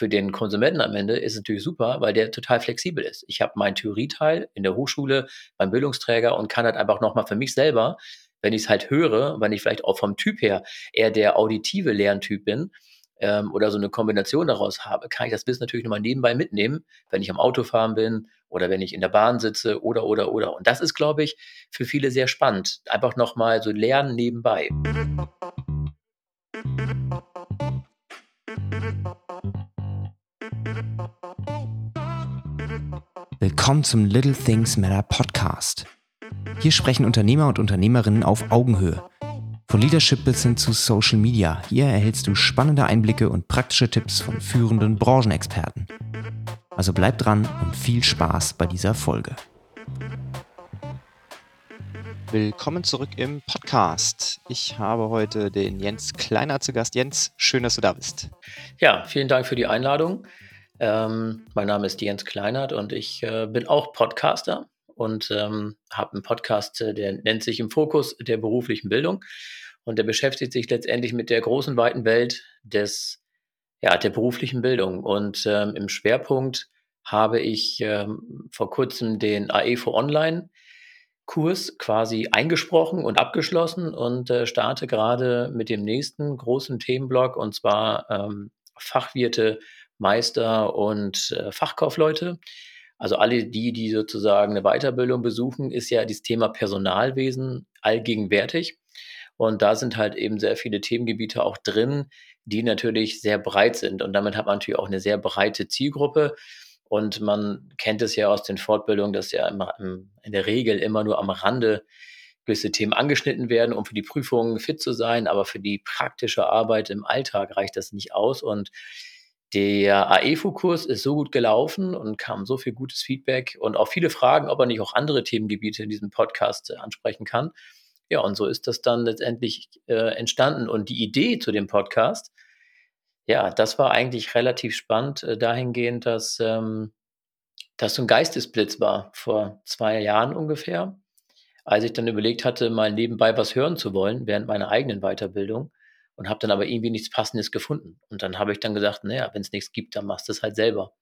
für den Konsumenten am Ende ist es natürlich super, weil der total flexibel ist. Ich habe meinen Theorieteil in der Hochschule beim Bildungsträger und kann halt einfach nochmal für mich selber, wenn ich es halt höre, wenn ich vielleicht auch vom Typ her eher der auditive Lerntyp bin, ähm, oder so eine Kombination daraus habe, kann ich das Wissen natürlich nochmal nebenbei mitnehmen, wenn ich am Autofahren bin oder wenn ich in der Bahn sitze oder, oder, oder. Und das ist, glaube ich, für viele sehr spannend. Einfach nochmal so lernen nebenbei. Willkommen zum Little Things Matter Podcast. Hier sprechen Unternehmer und Unternehmerinnen auf Augenhöhe von Leadership bis hin zu Social Media. Hier erhältst du spannende Einblicke und praktische Tipps von führenden Branchenexperten. Also bleib dran und viel Spaß bei dieser Folge. Willkommen zurück im Podcast. Ich habe heute den Jens Kleiner zu Gast. Jens, schön, dass du da bist. Ja, vielen Dank für die Einladung. Ähm, mein Name ist Jens Kleinert und ich äh, bin auch Podcaster und ähm, habe einen Podcast, äh, der nennt sich im Fokus der beruflichen Bildung. Und der beschäftigt sich letztendlich mit der großen, weiten Welt des, ja, der beruflichen Bildung. Und ähm, im Schwerpunkt habe ich ähm, vor kurzem den AEFO Online Kurs quasi eingesprochen und abgeschlossen und äh, starte gerade mit dem nächsten großen Themenblock und zwar ähm, Fachwirte, Meister und äh, Fachkaufleute. Also alle die, die sozusagen eine Weiterbildung besuchen, ist ja das Thema Personalwesen allgegenwärtig. Und da sind halt eben sehr viele Themengebiete auch drin, die natürlich sehr breit sind. Und damit hat man natürlich auch eine sehr breite Zielgruppe. Und man kennt es ja aus den Fortbildungen, dass ja immer, in der Regel immer nur am Rande gewisse Themen angeschnitten werden, um für die Prüfungen fit zu sein. Aber für die praktische Arbeit im Alltag reicht das nicht aus. Und der AEFO-Kurs ist so gut gelaufen und kam so viel gutes Feedback und auch viele Fragen, ob er nicht auch andere Themengebiete in diesem Podcast äh, ansprechen kann, ja, und so ist das dann letztendlich äh, entstanden. Und die Idee zu dem Podcast, ja, das war eigentlich relativ spannend, äh, dahingehend, dass ähm, das so ein Geistesblitz war vor zwei Jahren ungefähr, als ich dann überlegt hatte, mal nebenbei was hören zu wollen während meiner eigenen Weiterbildung und habe dann aber irgendwie nichts Passendes gefunden. Und dann habe ich dann gesagt, naja, wenn es nichts gibt, dann machst du es halt selber.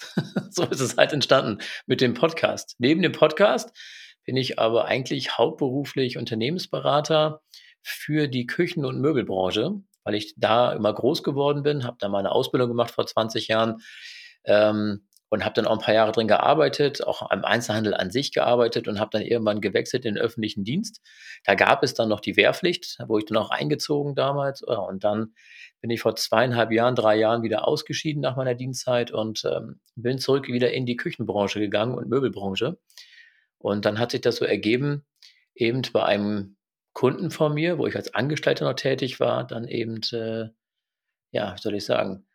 so ist es halt entstanden mit dem Podcast. Neben dem Podcast bin ich aber eigentlich hauptberuflich Unternehmensberater für die Küchen- und Möbelbranche, weil ich da immer groß geworden bin, habe da meine Ausbildung gemacht vor 20 Jahren ähm, und habe dann auch ein paar Jahre drin gearbeitet, auch am Einzelhandel an sich gearbeitet und habe dann irgendwann gewechselt in den öffentlichen Dienst. Da gab es dann noch die Wehrpflicht, wo ich dann auch eingezogen damals und dann bin ich vor zweieinhalb Jahren, drei Jahren wieder ausgeschieden nach meiner Dienstzeit und ähm, bin zurück wieder in die Küchenbranche gegangen und Möbelbranche und dann hat sich das so ergeben, eben bei einem Kunden von mir, wo ich als Angestellter noch tätig war, dann eben, äh, ja, soll ich sagen,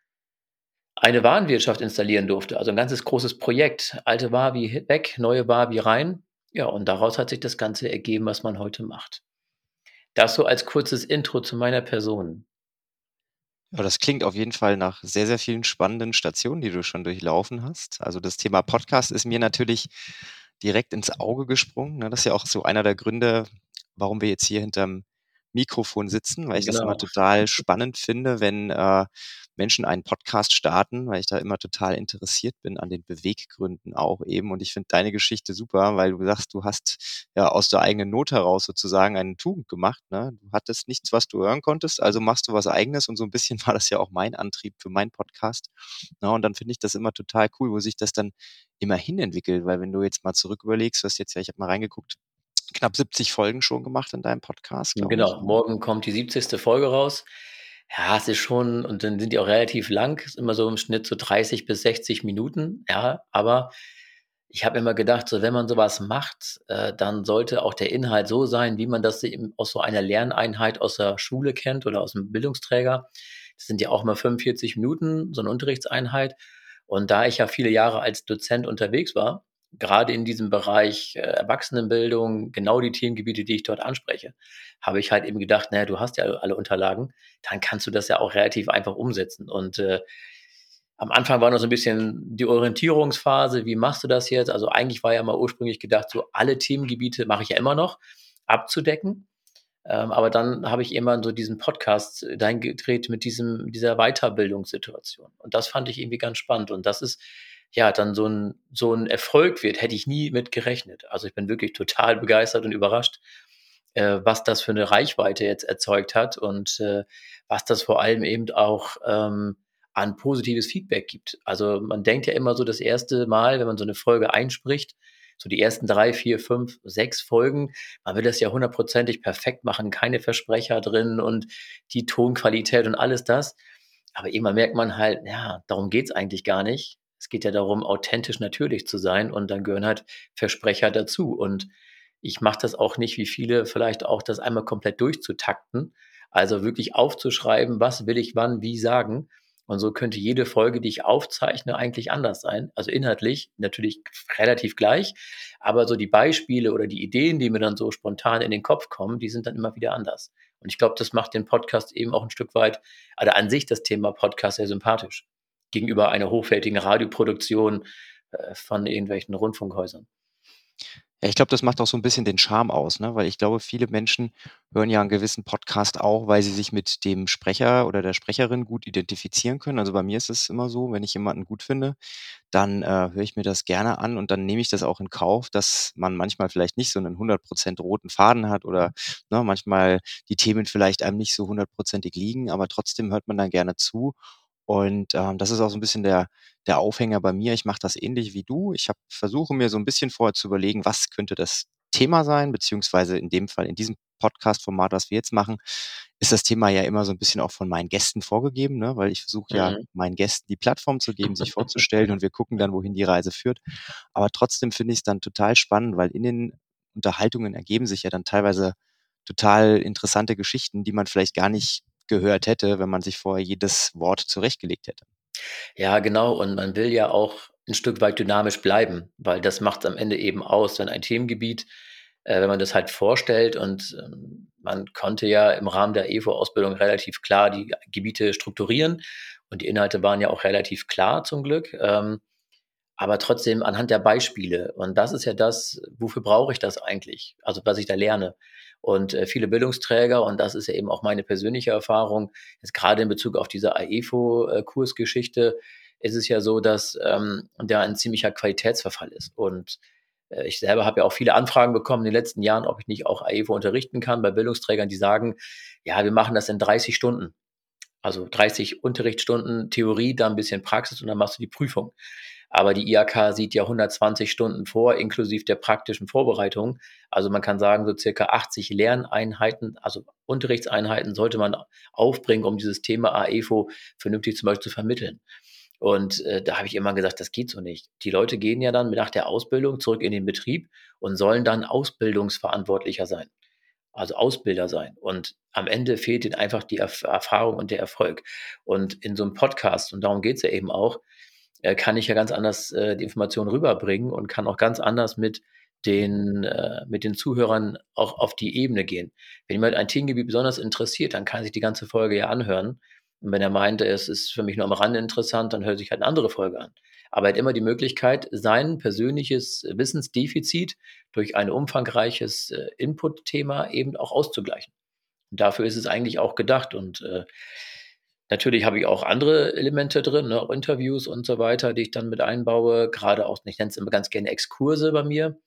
eine Warenwirtschaft installieren durfte. Also ein ganzes großes Projekt. Alte Wavi weg, neue Wavi rein. Ja, und daraus hat sich das Ganze ergeben, was man heute macht. Das so als kurzes Intro zu meiner Person. Ja, das klingt auf jeden Fall nach sehr, sehr vielen spannenden Stationen, die du schon durchlaufen hast. Also das Thema Podcast ist mir natürlich direkt ins Auge gesprungen. Ne? Das ist ja auch so einer der Gründe, warum wir jetzt hier hinterm Mikrofon sitzen, weil ich genau. das immer total spannend finde, wenn äh, Menschen einen Podcast starten, weil ich da immer total interessiert bin an den Beweggründen auch eben. Und ich finde deine Geschichte super, weil du sagst, du hast ja aus der eigenen Not heraus sozusagen eine Tugend gemacht. Ne? Du hattest nichts, was du hören konntest, also machst du was eigenes. Und so ein bisschen war das ja auch mein Antrieb für meinen Podcast. Na, und dann finde ich das immer total cool, wo sich das dann immerhin entwickelt, weil wenn du jetzt mal zurück überlegst, du hast jetzt ja, ich habe mal reingeguckt, knapp 70 Folgen schon gemacht in deinem Podcast. Genau, ich. Morgen kommt die 70. Folge raus. Ja, es ist schon, und dann sind die auch relativ lang, ist immer so im Schnitt so 30 bis 60 Minuten. Ja, aber ich habe immer gedacht, so wenn man sowas macht, äh, dann sollte auch der Inhalt so sein, wie man das eben aus so einer Lerneinheit aus der Schule kennt oder aus dem Bildungsträger. Das sind ja auch mal 45 Minuten, so eine Unterrichtseinheit. Und da ich ja viele Jahre als Dozent unterwegs war, gerade in diesem Bereich äh, Erwachsenenbildung, genau die Themengebiete, die ich dort anspreche, habe ich halt eben gedacht, naja, du hast ja alle Unterlagen, dann kannst du das ja auch relativ einfach umsetzen. Und äh, am Anfang war noch so ein bisschen die Orientierungsphase, wie machst du das jetzt? Also eigentlich war ja mal ursprünglich gedacht, so alle Themengebiete mache ich ja immer noch abzudecken. Ähm, aber dann habe ich immer so diesen Podcast äh, dahin gedreht mit diesem, dieser Weiterbildungssituation. Und das fand ich irgendwie ganz spannend. Und das ist ja dann so ein, so ein Erfolg wird, hätte ich nie mit gerechnet. Also ich bin wirklich total begeistert und überrascht, äh, was das für eine Reichweite jetzt erzeugt hat und äh, was das vor allem eben auch ähm, an positives Feedback gibt. Also man denkt ja immer so das erste Mal, wenn man so eine Folge einspricht, so die ersten drei, vier, fünf, sechs Folgen, man will das ja hundertprozentig perfekt machen, keine Versprecher drin und die Tonqualität und alles das. Aber immer merkt man halt, ja, darum geht's eigentlich gar nicht. Es geht ja darum, authentisch natürlich zu sein und dann gehören halt Versprecher dazu. Und ich mache das auch nicht, wie viele vielleicht auch, das einmal komplett durchzutakten. Also wirklich aufzuschreiben, was will ich wann, wie sagen. Und so könnte jede Folge, die ich aufzeichne, eigentlich anders sein. Also inhaltlich natürlich relativ gleich, aber so die Beispiele oder die Ideen, die mir dann so spontan in den Kopf kommen, die sind dann immer wieder anders. Und ich glaube, das macht den Podcast eben auch ein Stück weit, also an sich das Thema Podcast sehr sympathisch gegenüber einer hochwertigen Radioproduktion äh, von irgendwelchen Rundfunkhäusern. Ja, ich glaube, das macht auch so ein bisschen den Charme aus, ne? Weil ich glaube, viele Menschen hören ja einen gewissen Podcast auch, weil sie sich mit dem Sprecher oder der Sprecherin gut identifizieren können. Also, bei mir ist es immer so, wenn ich jemanden gut finde, dann, äh, höre ich mir das gerne an und dann nehme ich das auch in Kauf, dass man manchmal vielleicht nicht so einen 100 roten Faden hat oder, ne, manchmal die Themen vielleicht einem nicht so hundertprozentig liegen, aber trotzdem hört man dann gerne zu und, ähm, das ist auch so ein bisschen der der Aufhänger bei mir. Ich mache das ähnlich wie du. Ich habe versuche mir so ein bisschen vorher zu überlegen, was könnte das Thema sein, beziehungsweise in dem Fall in diesem Podcast-Format, was wir jetzt machen, ist das Thema ja immer so ein bisschen auch von meinen Gästen vorgegeben, ne? Weil ich versuche ja, Mhm. meinen Gästen die Plattform zu geben, sich vorzustellen und wir gucken dann, wohin die Reise führt. Aber trotzdem finde ich es dann total spannend, weil in den Unterhaltungen ergeben sich ja dann teilweise total interessante Geschichten, die man vielleicht gar nicht gehört hätte, wenn man sich vorher jedes Wort zurechtgelegt hätte. Ja, genau. Und man will ja auch ein Stück weit dynamisch bleiben, weil das macht es am Ende eben aus, wenn ein Themengebiet äh, wenn man das halt vorstellt und ähm, man konnte ja im Rahmen der EVO-Ausbildung relativ klar die Gebiete strukturieren und die Inhalte waren ja auch relativ klar zum Glück. Ähm, aber trotzdem anhand der Beispiele. Und das ist ja das, wofür brauche ich das eigentlich? Also was ich da lerne. Und äh, viele Bildungsträger, und das ist ja eben auch meine persönliche Erfahrung, jetzt gerade in Bezug auf diese AEFO-Kursgeschichte, ist es ja so, dass ähm, da ein ziemlicher Qualitätsverfall ist. Und äh, ich selber habe ja auch viele Anfragen bekommen in den letzten Jahren, ob ich nicht auch AEFO unterrichten kann bei Bildungsträgern, die sagen, ja, wir machen das in 30 Stunden. Also 30 Unterrichtsstunden Theorie, dann ein bisschen Praxis und dann machst du die Prüfung. Aber die IAK sieht ja 120 Stunden vor, inklusive der praktischen Vorbereitung. Also man kann sagen, so circa 80 Lerneinheiten, also Unterrichtseinheiten sollte man aufbringen, um dieses Thema AEFO vernünftig zum Beispiel zu vermitteln. Und äh, da habe ich immer gesagt, das geht so nicht. Die Leute gehen ja dann nach der Ausbildung zurück in den Betrieb und sollen dann Ausbildungsverantwortlicher sein. Also Ausbilder sein. Und am Ende fehlt ihnen einfach die Erf Erfahrung und der Erfolg. Und in so einem Podcast, und darum geht es ja eben auch, äh, kann ich ja ganz anders äh, die Informationen rüberbringen und kann auch ganz anders mit den, äh, mit den Zuhörern auch auf die Ebene gehen. Wenn jemand ein Themengebiet besonders interessiert, dann kann sich die ganze Folge ja anhören. Und wenn er meinte, es ist für mich nur am Rande interessant, dann hört sich halt eine andere Folge an. Aber er hat immer die Möglichkeit, sein persönliches Wissensdefizit durch ein umfangreiches äh, Input-Thema eben auch auszugleichen. Und dafür ist es eigentlich auch gedacht. Und äh, Natürlich habe ich auch andere Elemente drin, ne, auch Interviews und so weiter, die ich dann mit einbaue. Gerade auch, ich nenne es immer ganz gerne Exkurse bei mir,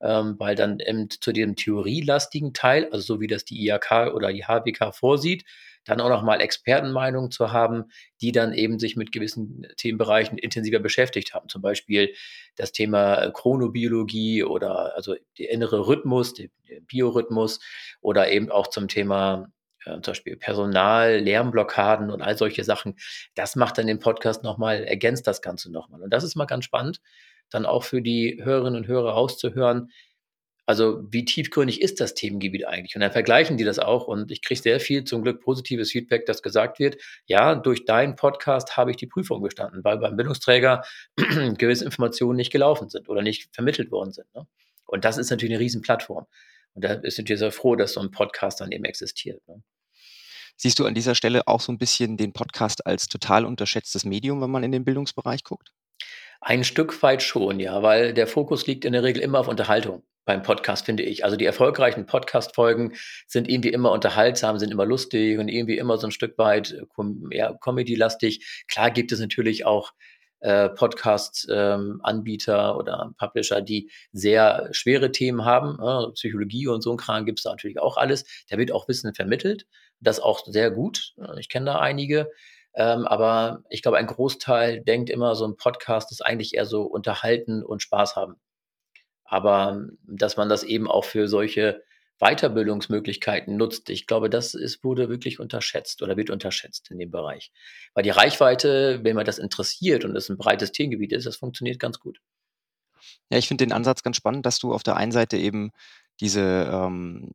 ähm, weil dann eben zu dem theorielastigen Teil, also so wie das die IHK oder die HBK vorsieht, dann auch nochmal Expertenmeinungen zu haben, die dann eben sich mit gewissen Themenbereichen intensiver beschäftigt haben. Zum Beispiel das Thema Chronobiologie oder also der innere Rhythmus, der Biorhythmus oder eben auch zum Thema äh, zum Beispiel Personal, Lärmblockaden und all solche Sachen. Das macht dann den Podcast nochmal, ergänzt das Ganze nochmal. Und das ist mal ganz spannend, dann auch für die Hörerinnen und Hörer rauszuhören, also wie tiefgründig ist das Themengebiet eigentlich? Und dann vergleichen die das auch und ich kriege sehr viel zum Glück positives Feedback, das gesagt wird, ja, durch deinen Podcast habe ich die Prüfung bestanden, weil beim Bildungsträger gewisse Informationen nicht gelaufen sind oder nicht vermittelt worden sind. Ne? Und das ist natürlich eine Riesenplattform. Und da ist natürlich sehr froh, dass so ein Podcast dann eben existiert. Ne? Siehst du an dieser Stelle auch so ein bisschen den Podcast als total unterschätztes Medium, wenn man in den Bildungsbereich guckt? Ein Stück weit schon, ja, weil der Fokus liegt in der Regel immer auf Unterhaltung. beim Podcast, finde ich. Also die erfolgreichen Podcast-Folgen sind irgendwie immer unterhaltsam, sind immer lustig und irgendwie immer so ein Stück weit ja, Comedy-lastig. Klar gibt es natürlich auch äh, Podcast-Anbieter ähm, oder Publisher, die sehr schwere Themen haben. Äh, Psychologie und so ein Kram gibt es da natürlich auch alles. Da wird auch Wissen vermittelt. Das auch sehr gut. Ich kenne da einige. Ähm, aber ich glaube, ein Großteil denkt immer, so ein Podcast ist eigentlich eher so unterhalten und Spaß haben. Aber dass man das eben auch für solche Weiterbildungsmöglichkeiten nutzt. Ich glaube, das ist, wurde wirklich unterschätzt oder wird unterschätzt in dem Bereich. Weil die Reichweite, wenn man das interessiert und es ein breites Themengebiet ist, das funktioniert ganz gut. Ja, ich finde den Ansatz ganz spannend, dass du auf der einen Seite eben diese ähm,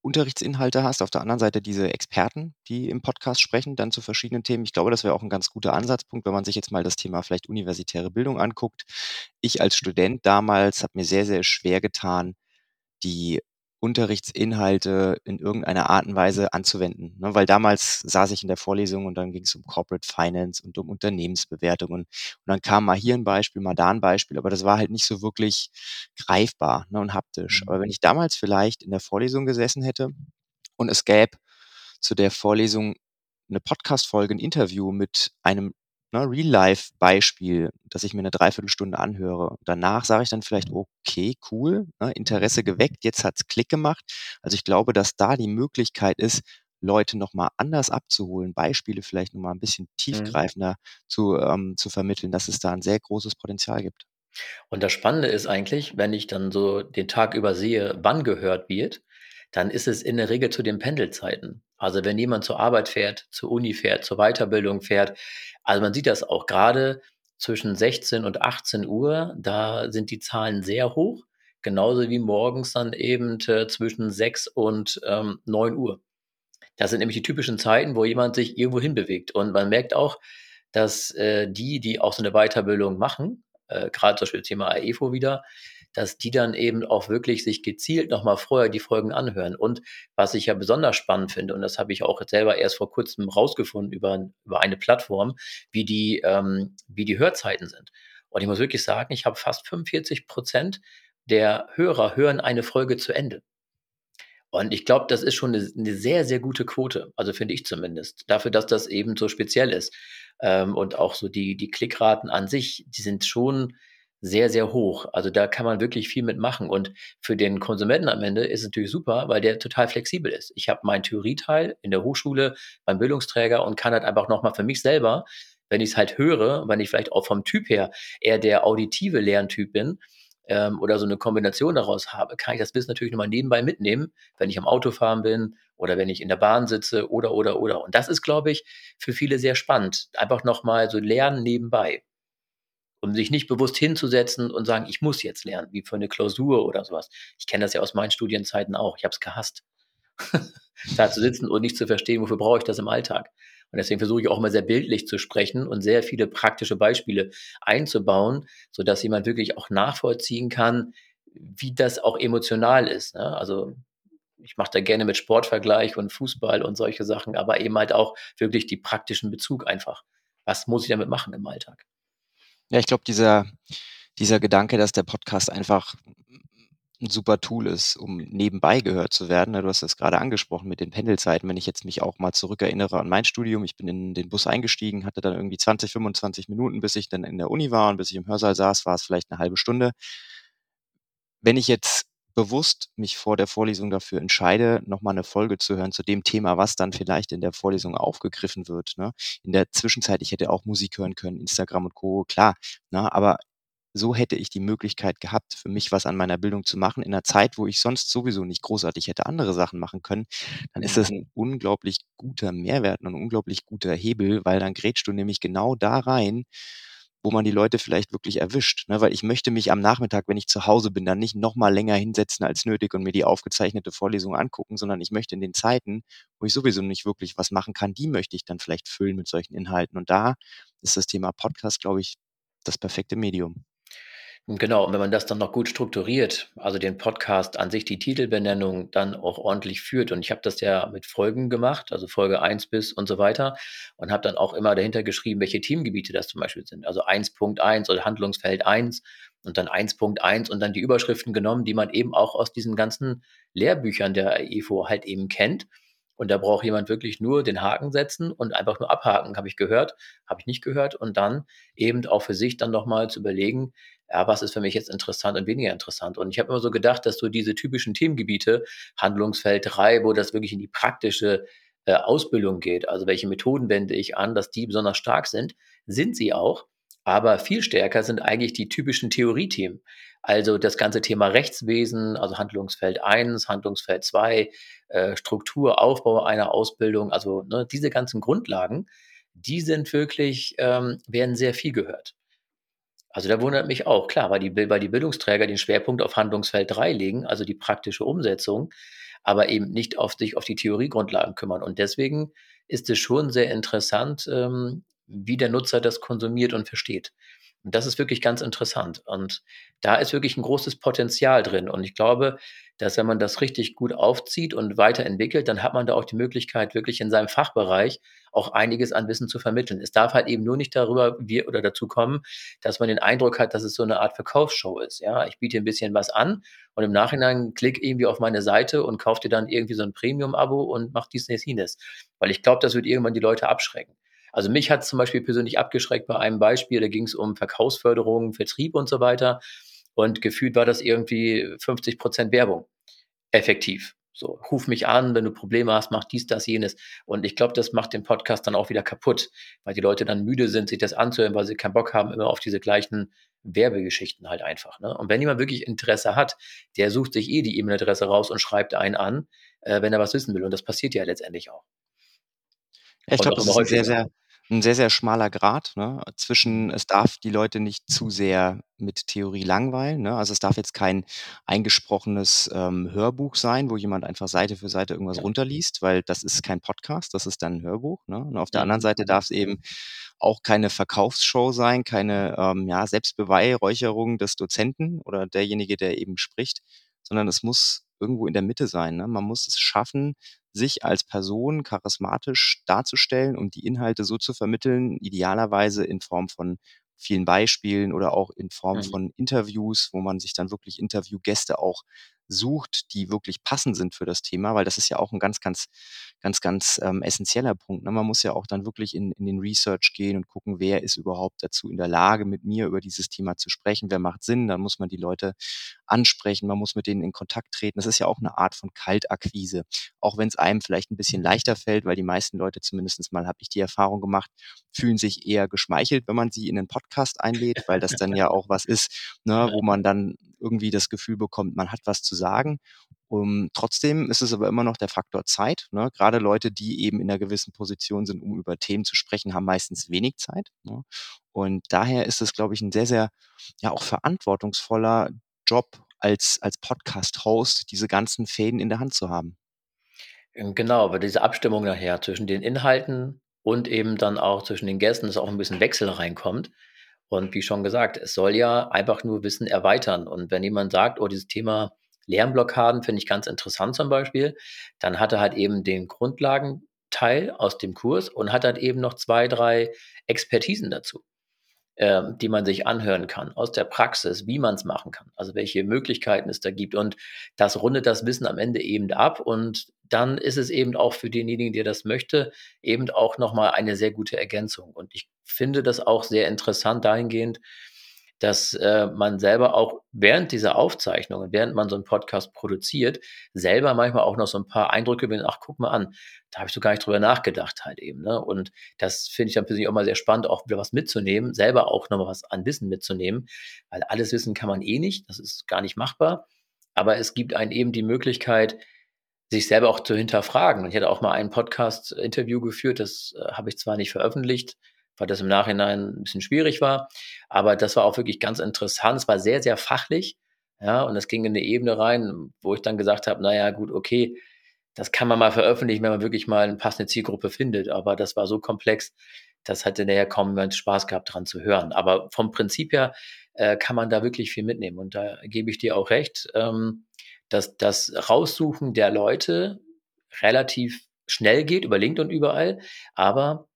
Unterrichtsinhalte hast, auf der anderen Seite diese Experten, die im Podcast sprechen, dann zu verschiedenen Themen. Ich glaube, das wäre auch ein ganz guter Ansatzpunkt, wenn man sich jetzt mal das Thema vielleicht universitäre Bildung anguckt. Ich als Student damals habe mir sehr, sehr schwer getan, die Unterrichtsinhalte in irgendeiner Art und Weise anzuwenden. Ne? Weil damals saß ich in der Vorlesung und dann ging es um Corporate Finance und um Unternehmensbewertungen. Und dann kam mal hier ein Beispiel, mal da ein Beispiel, aber das war halt nicht so wirklich greifbar ne, und haptisch. Mhm. Aber wenn ich damals vielleicht in der Vorlesung gesessen hätte und es gäbe zu der Vorlesung eine Podcast-Folge, ein Interview mit einem ne, Real-Life-Beispiel, dass ich mir eine Dreiviertelstunde anhöre. Danach sage ich dann vielleicht, okay, cool, ne, Interesse geweckt, jetzt hat's Klick gemacht. Also ich glaube, dass da die Möglichkeit ist, Leute nochmal anders abzuholen, Beispiele vielleicht nochmal ein bisschen mhm. tiefgreifender mhm. zu, ähm, zu vermitteln, dass es da ein sehr großes Potenzial gibt. Und das Spannende ist eigentlich, wenn ich dann so den Tag über sehe, wann gehört wird, dann ist es in der Regel zu den Pendelzeiten. Also wenn jemand zur Arbeit fährt, zur Uni fährt, zur Weiterbildung fährt, also man sieht das auch gerade zwischen 16 und 18 Uhr, da sind die Zahlen sehr hoch, genauso wie morgens dann eben äh, zwischen 6 und ähm, 9 Uhr. Das sind nämlich die typischen Zeiten, wo jemand sich irgendwo hinbewegt. Und man merkt auch, dass äh, die, die auch so eine Weiterbildung machen, äh, gerade zum Beispiel Thema AEFO wieder, dass die dann eben auch wirklich sich gezielt nochmal vorher die Folgen anhören. Und was ich ja besonders spannend finde, und das habe ich auch selber erst vor kurzem rausgefunden über, über eine Plattform, wie die, ähm, wie die Hörzeiten sind. Und ich muss wirklich sagen, ich habe fast 45 Prozent der Hörer hören eine Folge zu Ende. Und ich glaube, das ist schon eine, eine, sehr, sehr gute Quote, also finde ich zumindest, dafür, dass das eben so speziell ist. Ähm, und auch so die, die Klickraten an sich, die sind schon sehr, sehr hoch. Also da kann man wirklich viel mitmachen. Und für den Konsumenten am Ende ist es natürlich super, weil der total flexibel ist. Ich habe meinen Theorieteil in der Hochschule beim Bildungsträger und kann halt einfach nochmal für mich selber, wenn ich es halt höre, wenn ich vielleicht auch vom Typ her eher der auditive Lerntyp bin, ähm, oder so eine Kombination daraus habe, kann ich das Wissen natürlich nochmal nebenbei mitnehmen, wenn ich am Autofahren bin oder wenn ich in der Bahn sitze oder, oder, oder. Und das ist, glaube ich, für viele sehr spannend. Einfach nochmal so lernen nebenbei um sich nicht bewusst hinzusetzen und sagen, ich muss jetzt lernen, wie für eine Klausur oder sowas. Ich kenne das ja aus meinen Studienzeiten auch. Ich habe es gehasst, da zu sitzen und nicht zu verstehen, wofür brauche ich das im Alltag. Und deswegen versuche ich auch mal sehr bildlich zu sprechen und sehr viele praktische Beispiele einzubauen, sodass jemand wirklich auch nachvollziehen kann, wie das auch emotional ist. Ne? Also ich mache da gerne mit Sportvergleich und Fußball und solche Sachen, aber eben halt auch wirklich die praktischen Bezug einfach. Was muss ich damit machen im Alltag? Ja, ich glaube, dieser dieser Gedanke, dass der Podcast einfach ein super Tool ist, um nebenbei gehört zu werden, ne? Du hast das gerade angesprochen mit den Pendelzeiten. Wenn ich jetzt mich auch mal zurückerinnere an mein Studium, ich bin in den Bus eingestiegen, hatte dann irgendwie 20, 25 Minuten, bis ich dann in der Uni war und bis ich im Hörsaal saß, war es vielleicht eine halbe Stunde. Wenn ich jetzt bewusst mich vor der Vorlesung dafür entscheide, nochmal eine Folge zu hören zu dem Thema, was dann vielleicht in der Vorlesung aufgegriffen wird. Ne? In der Zwischenzeit, ich hätte auch Musik hören können, Instagram und Co., klar. Ne? Aber so hätte ich die Möglichkeit gehabt, für mich was an meiner Bildung zu machen, in einer Zeit, wo ich sonst sowieso nicht großartig hätte andere Sachen machen können, dann ist das ein unglaublich guter Mehrwert und ein unglaublich guter Hebel, weil dann grätschst du nämlich genau da rein, wo man die Leute vielleicht wirklich erwischt. Ne? Weil ich möchte mich am Nachmittag, wenn ich zu Hause bin, dann nicht noch mal länger hinsetzen als nötig und mir die aufgezeichnete Vorlesung angucken, sondern ich möchte in den Zeiten, wo ich sowieso nicht wirklich was machen kann, die möchte ich dann vielleicht füllen mit solchen Inhalten. Und da ist das Thema Podcast, glaube ich, das perfekte Medium. Genau, und wenn man das dann noch gut strukturiert, also den Podcast an sich, die Titelbenennung dann auch ordentlich führt. Und ich habe das ja mit Folgen gemacht, also Folge 1 bis und so weiter, und habe dann auch immer dahinter geschrieben, welche Themengebiete das zum Beispiel sind. Also 1.1 oder Handlungsfeld 1 und dann 1.1 und dann die Überschriften genommen, die man eben auch aus diesen ganzen Lehrbüchern der EFO halt eben kennt. Und da braucht jemand wirklich nur den Haken setzen und einfach nur abhaken, habe ich gehört, habe ich nicht gehört. Und dann eben auch für sich dann nochmal zu überlegen, ja, was ist für mich jetzt interessant und weniger interessant. Und ich habe immer so gedacht, dass so diese typischen Themengebiete, Handlungsfeld 3, wo das wirklich in die praktische äh, Ausbildung geht, also welche Methoden wende ich an, dass die besonders stark sind, sind sie auch. Aber viel stärker sind eigentlich die typischen Theoriethemen. Also das ganze Thema Rechtswesen, also Handlungsfeld 1, Handlungsfeld 2, äh, Struktur, Aufbau einer Ausbildung, also ne, diese ganzen Grundlagen, die sind wirklich, ähm, werden sehr viel gehört. Also da wundert mich auch, klar, weil die, weil die Bildungsträger den Schwerpunkt auf Handlungsfeld 3 legen, also die praktische Umsetzung, aber eben nicht auf sich auf die Theoriegrundlagen kümmern. Und deswegen ist es schon sehr interessant, ähm, wie der Nutzer das konsumiert und versteht. Und das ist wirklich ganz interessant. Und da ist wirklich ein großes Potenzial drin. Und ich glaube, dass wenn man das richtig gut aufzieht und weiterentwickelt, dann hat man da auch die Möglichkeit, wirklich in seinem Fachbereich auch einiges an Wissen zu vermitteln. Es darf halt eben nur nicht darüber wir oder dazu kommen, dass man den Eindruck hat, dass es so eine Art Verkaufsshow ist. Ja, ich biete ein bisschen was an und im Nachhinein klick irgendwie auf meine Seite und kauf dir dann irgendwie so ein Premium-Abo und mach dies, das, jenes. Weil ich glaube, das wird irgendwann die Leute abschrecken. Also mich hat es zum Beispiel persönlich abgeschreckt bei einem Beispiel, da ging es um Verkaufsförderung, Vertrieb und so weiter. Und gefühlt war das irgendwie 50 Prozent Werbung. Effektiv. So, ruf mich an, wenn du Probleme hast, mach dies, das, jenes. Und ich glaube, das macht den Podcast dann auch wieder kaputt, weil die Leute dann müde sind, sich das anzuhören, weil sie keinen Bock haben, immer auf diese gleichen Werbegeschichten halt einfach. Ne? Und wenn jemand wirklich Interesse hat, der sucht sich eh die E-Mail-Adresse raus und schreibt einen an, äh, wenn er was wissen will. Und das passiert ja letztendlich auch. Ich glaube, das ist ein sehr, sehr, ein sehr, sehr schmaler Grad, ne, zwischen es darf die Leute nicht zu sehr mit Theorie langweilen, ne? Also, es darf jetzt kein eingesprochenes, ähm, Hörbuch sein, wo jemand einfach Seite für Seite irgendwas runterliest, weil das ist kein Podcast, das ist dann 'n Hörbuch, ne? Und auf der anderen Seite darf es eben auch keine Verkaufsshow sein, keine, ähm, ja, Selbstbeweihräucherung des Dozenten oder derjenige, der eben spricht, sondern es muss irgendwo in der Mitte sein, ne? Man muss es schaffen, sich als Person charismatisch darzustellen und die Inhalte so zu vermitteln, idealerweise in Form von vielen Beispielen oder auch in Form mhm. von Interviews, wo man sich dann wirklich Interviewgäste auch sucht, die wirklich passend sind für das Thema, weil das ist ja auch ein ganz, ganz, ganz, ganz ähm, essentieller Punkt. Ne? Man muss ja auch dann wirklich in, in den Research gehen und gucken, wer ist überhaupt dazu in der Lage, mit mir über dieses Thema zu sprechen, wer macht Sinn, dann muss man die Leute ansprechen, man muss mit denen in Kontakt treten. Das ist ja auch eine Art von Kaltakquise, auch wenn es einem vielleicht ein bisschen leichter fällt, weil die meisten Leute, zumindest mal habe ich die Erfahrung gemacht, fühlen sich eher geschmeichelt, wenn man sie in einen Podcast einlädt, weil das dann ja auch was ist, ne, wo man dann irgendwie das Gefühl bekommt, man hat was zu sagen. Um, trotzdem ist es aber immer noch der Faktor Zeit. Ne? Gerade Leute, die eben in einer gewissen Position sind, um über Themen zu sprechen, haben meistens wenig Zeit. Ne? Und daher ist es, glaube ich, ein sehr, sehr, ja, auch verantwortungsvoller Job als, als Podcast-Host, diese ganzen Fäden in der Hand zu haben. Ähm, genau, aber diese Abstimmung nachher zwischen den Inhalten und eben dann auch zwischen den Gästen, dass auch ein bisschen Wechsel reinkommt. Und wie schon gesagt, es soll ja einfach nur Wissen erweitern. Und wenn jemand sagt, oh, dieses Thema Lernblockaden finde ich ganz interessant zum Beispiel, dann hat er halt eben den Grundlagenteil aus dem Kurs und hat halt eben noch zwei, drei Expertisen dazu, äh, die man sich anhören kann aus der Praxis, wie man es machen kann, also welche Möglichkeiten es da gibt. Und das rundet das Wissen am Ende eben ab und dann ist es eben auch für denjenigen, der das möchte, eben auch nochmal eine sehr gute Ergänzung. Und ich finde das auch sehr interessant dahingehend, dass äh, man selber auch während dieser Aufzeichnungen, während man so einen Podcast produziert, selber manchmal auch noch so ein paar Eindrücke gewinnt, ach, guck mal an, da habe ich so gar nicht drüber nachgedacht halt eben. Ne? Und das finde ich dann persönlich auch mal sehr spannend, auch wieder was mitzunehmen, selber auch noch was an Wissen mitzunehmen, weil alles Wissen kann man eh nicht, das ist gar nicht machbar. Aber es gibt einen eben die Möglichkeit, sich selber auch zu hinterfragen. Und ich hatte auch mal ein Podcast-Interview geführt, das äh, habe ich zwar nicht veröffentlicht, weil das im Nachhinein ein bisschen schwierig war, aber das war auch wirklich ganz interessant. Es war sehr, sehr fachlich, ja, und es ging in eine Ebene rein, wo ich dann gesagt habe, naja, gut, okay, das kann man mal veröffentlichen, wenn man wirklich mal eine passende Zielgruppe findet, aber das war so komplex, das hatte nachher kaum jemand Spaß gehabt, dran zu hören. Aber vom Prinzip her äh, kann man da wirklich viel mitnehmen. Und da gebe ich dir auch recht, ähm, dass das Raussuchen der Leute relativ schnell geht, über LinkedIn überall, aber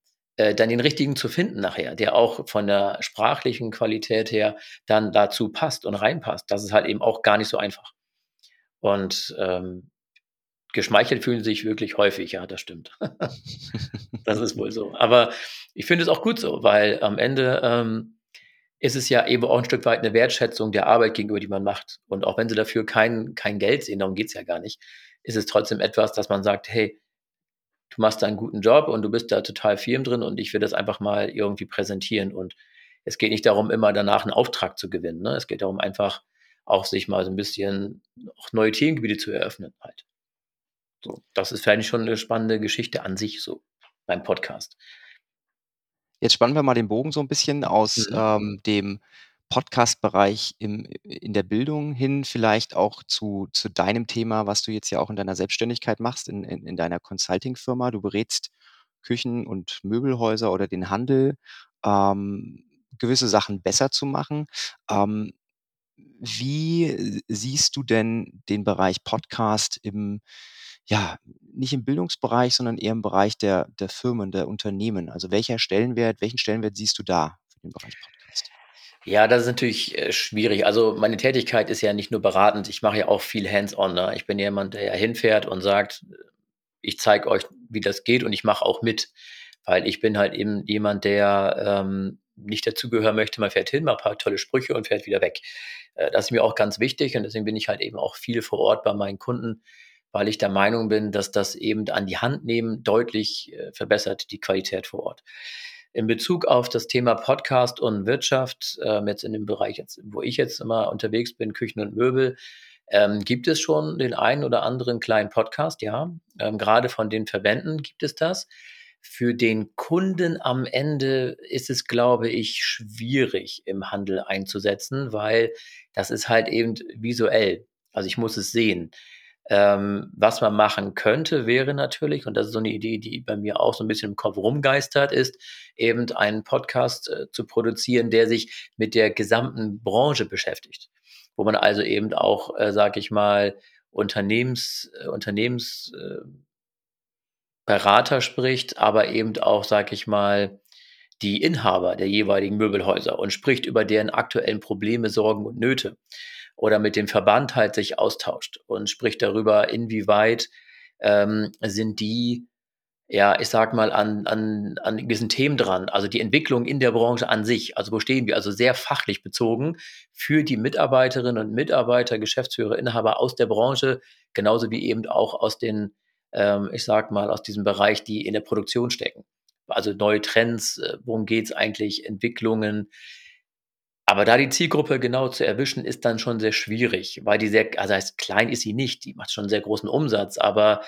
äh, dann den richtigen zu finden nachher, der auch von der sprachlichen Qualität her dann dazu passt und reinpasst, das ist halt eben auch gar nicht so einfach. Und ähm, geschmeichelt fühlen sich wirklich häufig, ja, das stimmt. das ist wohl so. Aber ich finde es auch gut so, weil am Ende ähm, ist es ja eben auch ein Stück weit eine Wertschätzung der Arbeit gegenüber, die man macht. Und auch wenn sie dafür kein, kein Geld sehen, darum geht's ja gar nicht, ist es trotzdem etwas, dass man sagt, hey, du machst da einen guten Job und du bist da total firm drin und ich will das einfach mal irgendwie präsentieren. Und es geht nicht darum, immer danach einen Auftrag zu gewinnen. Ne? Es geht darum, einfach auch sich mal so ein bisschen auch neue Themengebiete zu eröffnen halt. So, das ist vielleicht schon eine spannende Geschichte an sich so beim Podcast. Jetzt spannen wir mal den Bogen so ein bisschen aus mhm. ähm, dem Podcast-Bereich in der Bildung hin vielleicht auch zu, zu deinem Thema, was du jetzt ja auch in deiner Selbstständigkeit machst, in, in, in deiner Consulting-Firma. Du berätst Küchen- und Möbelhäuser oder den Handel, ähm, gewisse Sachen besser zu machen. Ähm, wie siehst du denn den Bereich Podcast im, ja, nicht im Bildungsbereich, sondern eher im Bereich der, der Firmen, der Unternehmen? Also welcher Stellenwert, welchen Stellenwert siehst du da für den Bereich Podcast? Ja, das ist natürlich äh, schwierig. Also meine Tätigkeit ist ja nicht nur beratend, ich mache ja auch viel hands-on. Ne? Ich bin jemand, der ja hinfährt und sagt, ich zeige euch, wie das geht und ich mache auch mit, weil ich bin halt eben jemand, der ähm, nicht dazugehören möchte, man fährt hin, macht ein paar tolle Sprüche und fährt wieder weg. Äh, das ist mir auch ganz wichtig und deswegen bin ich halt eben auch viel vor Ort bei meinen Kunden, weil ich der Meinung bin, dass das eben an die Hand nehmen deutlich äh, verbessert die Qualität vor Ort. In Bezug auf das Thema Podcast und Wirtschaft, ähm, jetzt in dem Bereich, jetzt, wo ich jetzt immer unterwegs bin, Küchen und Möbel, ähm, gibt es schon den einen oder anderen kleinen Podcast, ja. Ähm, gerade von den Verbänden gibt es das. Für den Kunden am Ende ist es, glaube ich, schwierig im Handel einzusetzen, weil das ist halt eben visuell. Also ich muss es sehen. Ähm, was man machen könnte, wäre natürlich, und das ist so eine Idee, die bei mir auch so ein bisschen im Kopf rumgeistert, ist eben einen Podcast äh, zu produzieren, der sich mit der gesamten Branche beschäftigt. Wo man also eben auch, äh, sage ich mal, Unternehmens, äh, Unternehmens äh, Berater spricht, aber eben auch, sag ich mal, die Inhaber der jeweiligen Möbelhäuser und spricht über deren aktuellen Probleme, Sorgen und Nöte. Oder mit dem Verband halt sich austauscht und spricht darüber, inwieweit ähm, sind die, ja, ich sag mal, an, an, an gewissen Themen dran. Also die Entwicklung in der Branche an sich. Also wo stehen wir? Also sehr fachlich bezogen für die Mitarbeiterinnen und Mitarbeiter, Geschäftsführer, Inhaber aus der Branche, genauso wie eben auch aus den ähm, ich sag mal, aus diesem Bereich, die in der Produktion stecken. Also neue Trends, äh, worum geht's eigentlich, Entwicklungen. Aber da die Zielgruppe genau zu erwischen, ist dann schon sehr schwierig, weil die sehr, also heißt, klein ist sie nicht, die macht schon einen sehr großen Umsatz, aber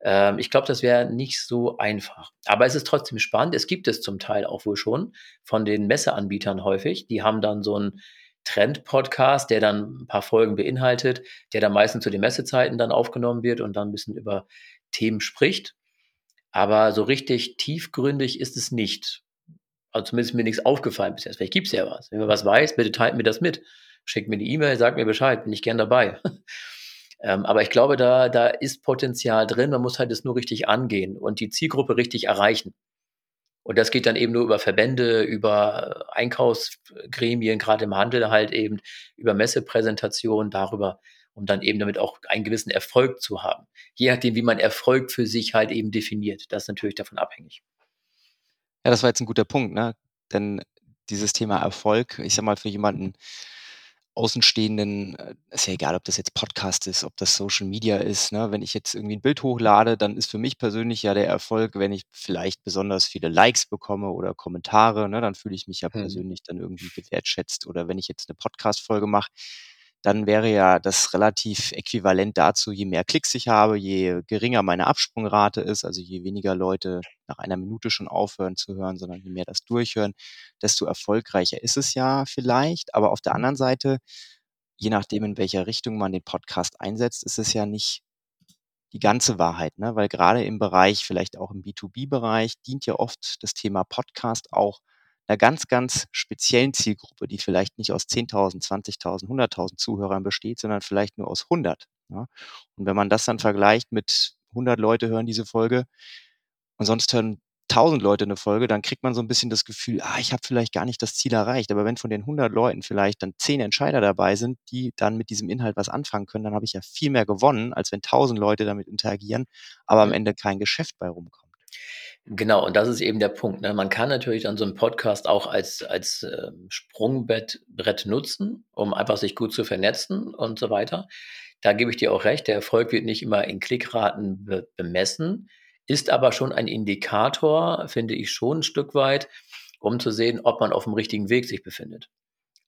ähm, ich glaube, das wäre nicht so einfach. Aber es ist trotzdem spannend. Es gibt es zum Teil auch wohl schon von den Messeanbietern häufig. Die haben dann so ein Trend-Podcast, der dann ein paar Folgen beinhaltet, der dann meistens zu den Messezeiten dann aufgenommen wird und dann ein bisschen über Themen spricht. Aber so richtig tiefgründig ist es nicht. Also zumindest mir nichts aufgefallen bisher. Vielleicht gibt es ja was. Wenn man was weiß, bitte teilt mir das mit. Schickt mir die E-Mail, sagt mir Bescheid, bin ich gern dabei. ähm, aber ich glaube, da, da ist Potenzial drin. Man muss halt das nur richtig angehen und die Zielgruppe richtig erreichen. Und das geht dann eben nur über Verbände, über Einkaufsgremien, gerade im Handel halt eben, über Messepräsentationen, darüber, um dann eben damit auch einen gewissen Erfolg zu haben. Je nachdem, wie man Erfolg für sich halt eben definiert. Das ist natürlich davon abhängig. Ja, das war jetzt ein guter Punkt, ne? Denn dieses Thema Erfolg, ich sag mal, für jemanden, Außenstehenden, äh, ist ja egal, ob das jetzt Podcast ist, ob das Social Media ist, ne? Wenn ich jetzt irgendwie ein Bild hochlade, dann ist für mich persönlich ja der Erfolg, wenn ich vielleicht besonders viele Likes bekomme oder Kommentare, ne? Dann fühle ich mich ja Mhm. persönlich dann irgendwie gewertschätzt. Oder wenn ich jetzt eine Podcast-Folge mache, dann wäre ja das relativ äquivalent dazu, je mehr Klicks ich habe, je geringer meine Absprungrate ist, also je weniger Leute nach einer Minute schon aufhören zu hören, sondern je mehr das durchhören, desto erfolgreicher ist es ja vielleicht. Aber auf der mhm. anderen Seite, je nachdem, in welcher Richtung man den Podcast einsetzt, ist es ja nicht die ganze Wahrheit, ne? weil gerade im Bereich, vielleicht auch im B2B-Bereich, dient ja oft das Thema Podcast auch einer ganz, ganz speziellen Zielgruppe, die vielleicht nicht aus 10.000, 20.000, 100.000 Zuhörern besteht, sondern vielleicht nur aus 100. Ja? Und wenn man das dann vergleicht mit 100 Leute hören diese Folge und sonst hören 1000 Leute eine Folge, dann kriegt man so ein bisschen das Gefühl, ah, ich habe vielleicht gar nicht das Ziel erreicht. Aber wenn von den 100 Leuten vielleicht dann 10 Entscheider dabei sind, die dann mit diesem Inhalt was anfangen können, dann habe ich ja viel mehr gewonnen, als wenn 1000 Leute damit interagieren, aber am Ende kein Geschäft bei rumkommt. Genau, und das ist eben der Punkt. Ne? Man kann natürlich dann so einen Podcast auch als, als äh, Sprungbrett nutzen, um einfach sich gut zu vernetzen und so weiter. Da gebe ich dir auch recht, der Erfolg wird nicht immer in Klickraten be bemessen ist aber schon ein Indikator, finde ich schon ein Stück weit, um zu sehen, ob man auf dem richtigen Weg sich befindet.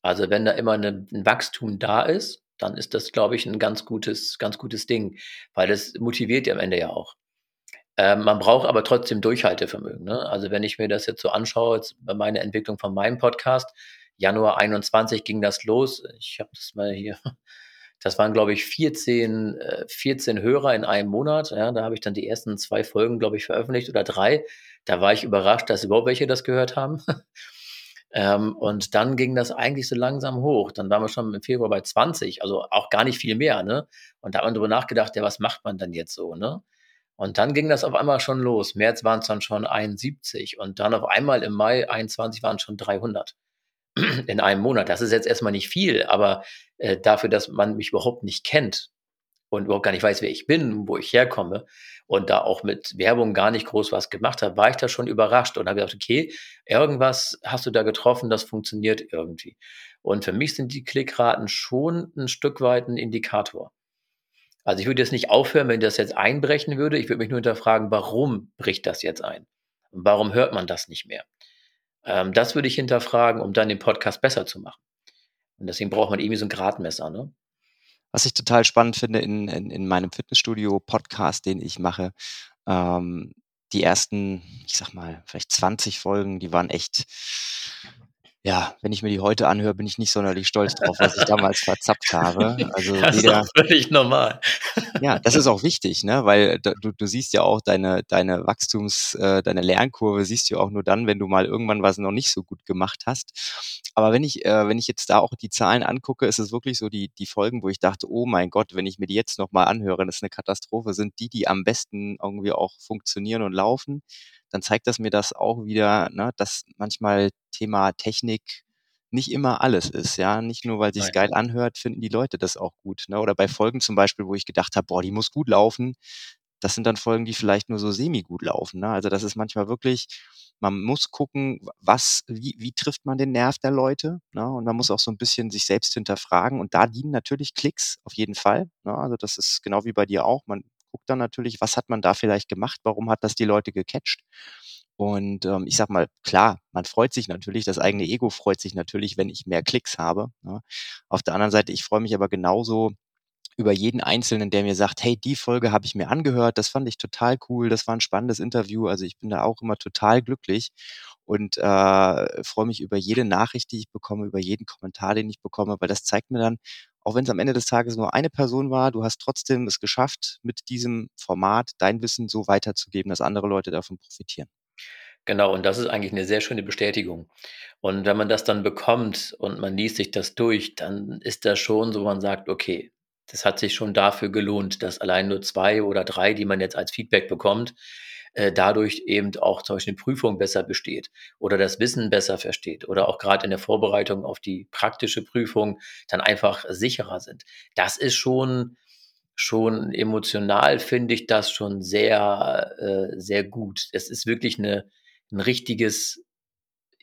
Also wenn da immer eine, ein Wachstum da ist, dann ist das, glaube ich, ein ganz gutes, ganz gutes Ding, weil das motiviert ja am Ende ja auch. Ähm, man braucht aber trotzdem Durchhaltevermögen. Ne? Also wenn ich mir das jetzt so anschaue, jetzt bei meiner Entwicklung von meinem Podcast, Januar 21 ging das los. Ich habe das mal hier das waren, glaube ich, 14, 14 äh, Hörer in einem Monat. Ja, da habe ich dann die ersten zwei Folgen, glaube ich, veröffentlicht oder drei. Da war ich überrascht, dass überhaupt welche das gehört haben. ähm, und dann ging das eigentlich so langsam hoch. Dann waren wir schon im Februar bei 20, also auch gar nicht viel mehr. Ne? Und da hat man darüber nachgedacht, ja, was macht man dann jetzt so? Ne? Und dann ging das auf einmal schon los. März waren es dann schon 71 und dann auf einmal im Mai 21 waren es schon 300 in einem Monat. Das ist jetzt erstmal nicht viel, aber äh, dafür, dass man mich überhaupt nicht kennt und überhaupt gar nicht weiß, wer ich bin, wo ich herkomme und da auch mit Werbung gar nicht groß was gemacht habe, war ich da schon überrascht und habe gedacht, okay, irgendwas hast du da getroffen, das funktioniert irgendwie. Und für mich sind die Klickraten schon ein Stück weit ein Indikator. Also ich würde jetzt nicht aufhören, wenn das jetzt einbrechen würde. Ich würde mich nur hinterfragen, warum bricht das jetzt ein? Warum hört man das nicht mehr? Ähm, das würde ich hinterfragen, um dann den Podcast besser zu machen. Und deswegen braucht man irgendwie so ein Gradmesser. Ne? Was ich total spannend finde in, in, in meinem Fitnessstudio-Podcast, den ich mache, ähm, die ersten, ich sag mal, vielleicht 20 Folgen, die waren echt ja, wenn ich mir die heute anhöre, bin ich nicht sonderlich stolz drauf, was ich damals verzapft habe. Also das weder, ist völlig normal. Ja, das ist auch wichtig, ne? weil du, du siehst ja auch deine, deine Wachstums-, äh, deine Lernkurve siehst du auch nur dann, wenn du mal irgendwann was noch nicht so gut gemacht hast. Aber wenn ich, äh, wenn ich jetzt da auch die Zahlen angucke, ist es wirklich so die, die Folgen, wo ich dachte, oh mein Gott, wenn ich mir die jetzt nochmal anhöre, das ist eine Katastrophe, sind die, die am besten irgendwie auch funktionieren und laufen dann zeigt das mir das auch wieder, ne, dass manchmal Thema Technik nicht immer alles ist, ja. Nicht nur, weil sich's geil anhört, finden die Leute das auch gut. Ne? Oder bei Folgen zum Beispiel, wo ich gedacht habe, boah, die muss gut laufen. Das sind dann Folgen, die vielleicht nur so semi gut laufen. Ne? Also das ist manchmal wirklich, man muss gucken, was, wie, wie trifft man den Nerv der Leute? Ne? Und man muss auch so ein bisschen sich selbst hinterfragen. Und da dienen natürlich Klicks auf jeden Fall. Ne? Also das ist genau wie bei dir auch. Man guckt dann natürlich, was hat man da vielleicht gemacht, warum hat das die Leute gecatcht. Und ähm, ich sag mal, klar, man freut sich natürlich, das eigene Ego freut sich natürlich, wenn ich mehr Klicks habe. Ne? Auf der anderen Seite, ich freue mich aber genauso über jeden Einzelnen, der mir sagt, hey, die Folge habe ich mir angehört, das fand ich total cool, das war ein spannendes Interview. Also ich bin da auch immer total glücklich und äh, freue mich über jede Nachricht, die ich bekomme, über jeden Kommentar, den ich bekomme, weil das zeigt mir dann, auch wenn es am Ende des Tages nur eine Person war, du hast trotzdem es geschafft, mit diesem Format dein Wissen so weiterzugeben, dass andere Leute davon profitieren. Genau, und das ist eigentlich eine sehr schöne Bestätigung. Und wenn man das dann bekommt und man liest sich das durch, dann ist das schon so, man sagt, okay, das hat sich schon dafür gelohnt, dass allein nur zwei oder drei, die man jetzt als Feedback bekommt, äh, dadurch eben auch zum Beispiel eine Prüfung besser besteht oder das Wissen besser versteht oder auch gerade in der Vorbereitung auf die praktische Prüfung dann einfach sicherer sind. Das ist schon schon emotional finde ich das schon sehr äh, sehr gut. Es ist wirklich eine ein richtiges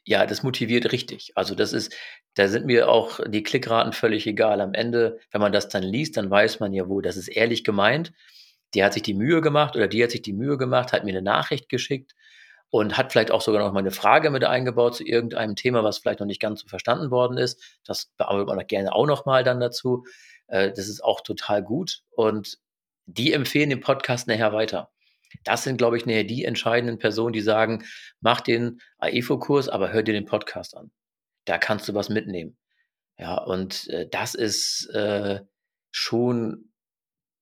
ja, das motiviert richtig. Also das ist, da sind mir auch die Klickraten völlig egal. Am Ende, wenn man das dann liest, dann weiß man ja wohl, das ist ehrlich gemeint der hat sich die Mühe gemacht oder die hat sich die Mühe gemacht, hat mir eine Nachricht geschickt und hat vielleicht auch sogar noch mal eine Frage mit eingebaut zu irgendeinem Thema, was vielleicht noch nicht ganz so verstanden worden ist. Das bearbeitet man gerne auch noch mal dann dazu. Äh, das ist auch total gut und die empfehlen den Podcast nachher weiter. Das sind, glaube ich, nachher die entscheidenden Personen, die sagen, mach den AEFO-Kurs, aber hör dir den Podcast an. Da kannst du was mitnehmen. Ja, und äh, das ist äh, schon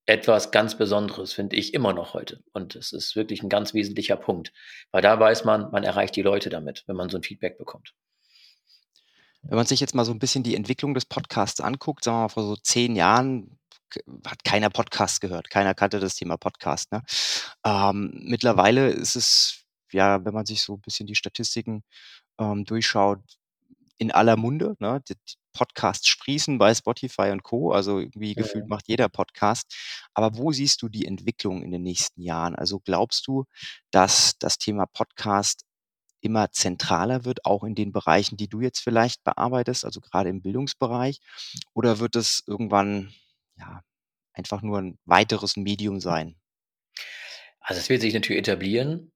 etwas ganz Besonderes, finde ich immer noch heute. Und es ist wirklich ein ganz wesentlicher Punkt, weil da weiß man, man erreicht die Leute damit, wenn man so ein Feedback bekommt. Wenn man sich jetzt mal so ein bisschen die Entwicklung des Podcasts anguckt, sagen wir mal vor so zehn Jahren hat keiner Podcast gehört, keiner kannte das Thema Podcast, ne? Ähm, mittlerweile ist es, ja, wenn man sich so ein bisschen die Statistiken, ähm, durchschaut, in aller Munde, ne? Die die Podcasts sprießen bei Spotify und Co. Also, irgendwie gefühlt Mhm. macht jeder Podcast. Aber wo siehst du die Entwicklung in den nächsten Jahren? Also, glaubst du, dass das Thema Podcast immer zentraler wird, auch in den Bereichen, die du jetzt vielleicht bearbeitest, also gerade im Bildungsbereich? Oder wird es irgendwann, ja, einfach nur ein weiteres Medium sein? Also, es wird sich natürlich etablieren.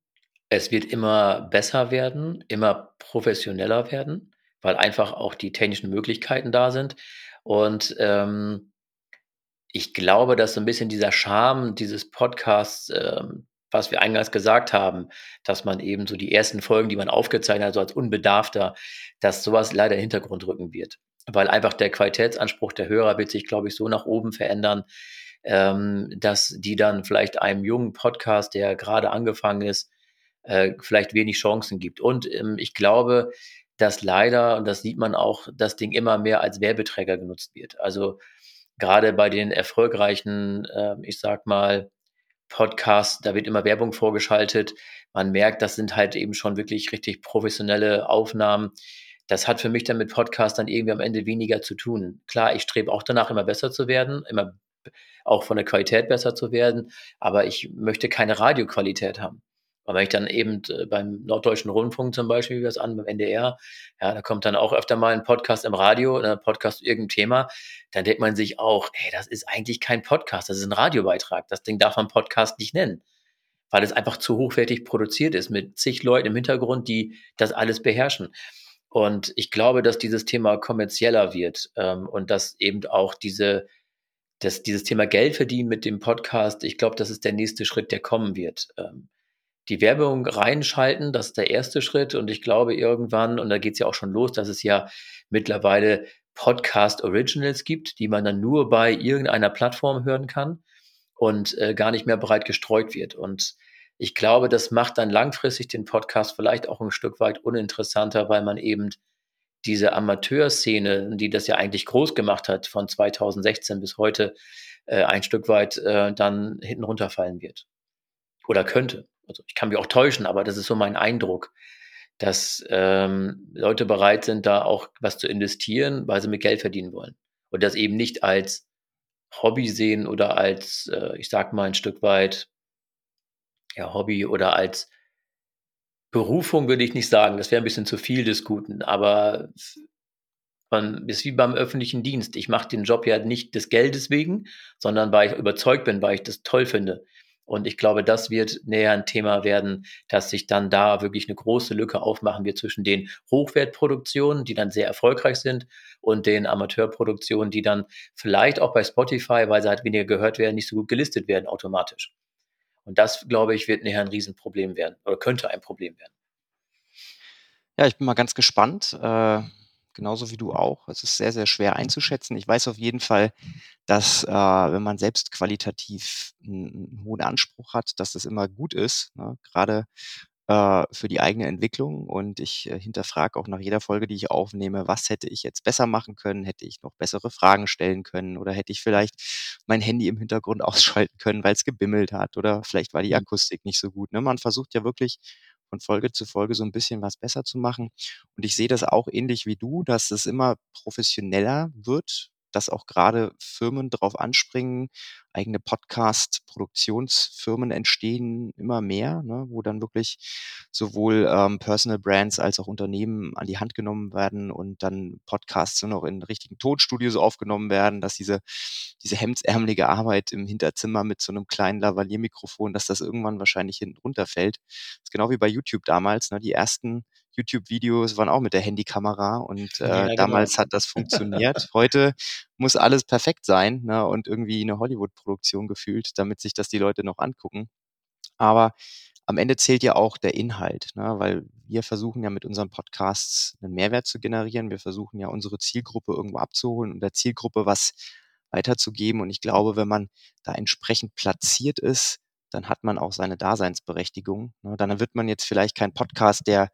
Es wird immer besser werden, immer professioneller werden, weil einfach auch die technischen Möglichkeiten da sind. Und, ähm, ich glaube, dass so ein bisschen dieser Charme dieses Podcasts, ähm, was wir eingangs gesagt haben, dass man eben so die ersten Folgen, die man aufgezeichnet hat, so als Unbedarfter, dass sowas leider Hintergrund rücken wird. Weil einfach der Qualitätsanspruch der Hörer wird sich, glaube ich, so nach oben verändern, ähm, dass die dann vielleicht einem jungen Podcast, der gerade angefangen ist, äh, vielleicht wenig Chancen gibt. Und, ähm, ich glaube, dass leider, und das sieht man auch, das Ding immer mehr als Werbeträger genutzt wird. Also, gerade bei den erfolgreichen, ähm, ich sage mal, Podcasts, da wird immer Werbung vorgeschaltet. Man merkt, das sind halt eben schon wirklich richtig professionelle Aufnahmen. Das hat für mich dann mit Podcast dann irgendwie am Ende weniger zu tun. Klar, ich strebe auch danach, immer besser zu werden, immer auch von der Qualität besser zu werden, aber ich möchte keine Radioqualität haben. Und wenn ich dann eben äh, beim Norddeutschen Rundfunk zum Beispiel, wie wir es an, beim NDR, ja, da kommt dann auch öfter mal ein Podcast im Radio, ein Podcast zu irgendeinem Thema, dann denkt man sich auch, ey, das ist eigentlich kein Podcast, das ist ein Radiobeitrag. Das Ding darf man Podcast nicht nennen, weil es einfach zu hochwertig produziert ist mit zig Leuten im Hintergrund, die das alles beherrschen. Und ich glaube, dass dieses Thema kommerzieller wird ähm, und dass eben auch diese, dass dieses Thema Geld verdienen mit dem Podcast, ich glaube, das ist der nächste Schritt, der kommen wird. Ähm, die Werbung reinschalten, das ist der erste Schritt. Und ich glaube irgendwann, und da geht's ja auch schon los, dass es ja mittlerweile Podcast Originals gibt, die man dann nur bei irgendeiner Plattform hören kann und äh, gar nicht mehr breit gestreut wird. Und ich glaube, das macht dann langfristig den Podcast vielleicht auch ein Stück weit uninteressanter, weil man eben diese Amateurszene, die das ja eigentlich groß gemacht hat, von 2016 bis heute, äh, ein Stück weit äh, dann hinten runterfallen wird. Oder könnte. Also ich kann mich auch täuschen, aber das ist so mein Eindruck, dass ähm, Leute bereit sind, da auch was zu investieren, weil sie mit Geld verdienen wollen. Und das eben nicht als Hobby sehen oder als, äh, ich sag mal, ein Stück weit ja, Hobby oder als Berufung würde ich nicht sagen. Das wäre ein bisschen zu viel des Guten, aber man ist wie beim öffentlichen Dienst. Ich mache den Job ja nicht des Geldes wegen, sondern weil ich überzeugt bin, weil ich das toll finde. Und ich glaube, das wird näher ein Thema werden, dass sich dann da wirklich eine große Lücke aufmachen wird zwischen den Hochwertproduktionen, die dann sehr erfolgreich sind, und den Amateurproduktionen, die dann vielleicht auch bei Spotify, weil sie halt weniger gehört werden, nicht so gut gelistet werden automatisch. Und das, glaube ich, wird nachher ein Riesenproblem werden oder könnte ein Problem werden. Ja, ich bin mal ganz gespannt, äh, genauso wie du auch. Es ist sehr, sehr schwer einzuschätzen. Ich weiß auf jeden Fall, dass, äh, wenn man selbst qualitativ einen 'n hohen Anspruch hat, dass das immer gut ist, ne, grade, äh, für die eigene Entwicklung. Und ich, äh, hinterfrage auch nach jeder Folge, die ich aufnehme: „Was hätte ich jetzt besser machen können? Hätte ich noch bessere Fragen stellen können oder hätte ich vielleicht mein Handy im Hintergrund ausschalten können, weil's gebimmelt hat oder vielleicht war die Mhm. Akustik nicht so gut“, ne? Man versucht ja wirklich von Folge zu Folge so 'n bisschen was besser zu machen. Und ich sehe das auch ähnlich wie du, dass es immer professioneller wird, dass auch grade Firmen drauf anspringen. Eigene Podcast-Produktionsfirmen entstehen immer mehr, ne, wo dann wirklich sowohl, ähm, Personal Brands als auch Unternehmen an die Hand genommen werden und dann Podcasts nur noch in richtigen Tonstudios aufgenommen werden, dass diese diese hemdsärmelige Arbeit im Hinterzimmer mit so 'nem kleinen Lavalier-Mikrofon, dass das irgendwann wahrscheinlich hinten runterfällt. Ist genau wie bei YouTube damals, ne? Die ersten YouTube-Videos waren auch mit der Handykamera und, äh, Ja, genau. damals hat das funktioniert. Heute muss alles perfekt sein, ne, und irgendwie 'ne Hollywood-Produktion gefühlt, damit sich das die Leute noch angucken. Aber am Ende zählt ja auch der Inhalt, ne, weil wir versuchen ja mit unseren Podcasts 'nen Mehrwert zu generieren. Wir versuchen ja unsere Zielgruppe irgendwo abzuholen und der Zielgruppe was weiterzugeben. Und ich glaube, wenn man da entsprechend platziert ist, dann hat man auch seine Daseinsberechtigung. Ne? Dann wird man jetzt vielleicht kein Podcast, der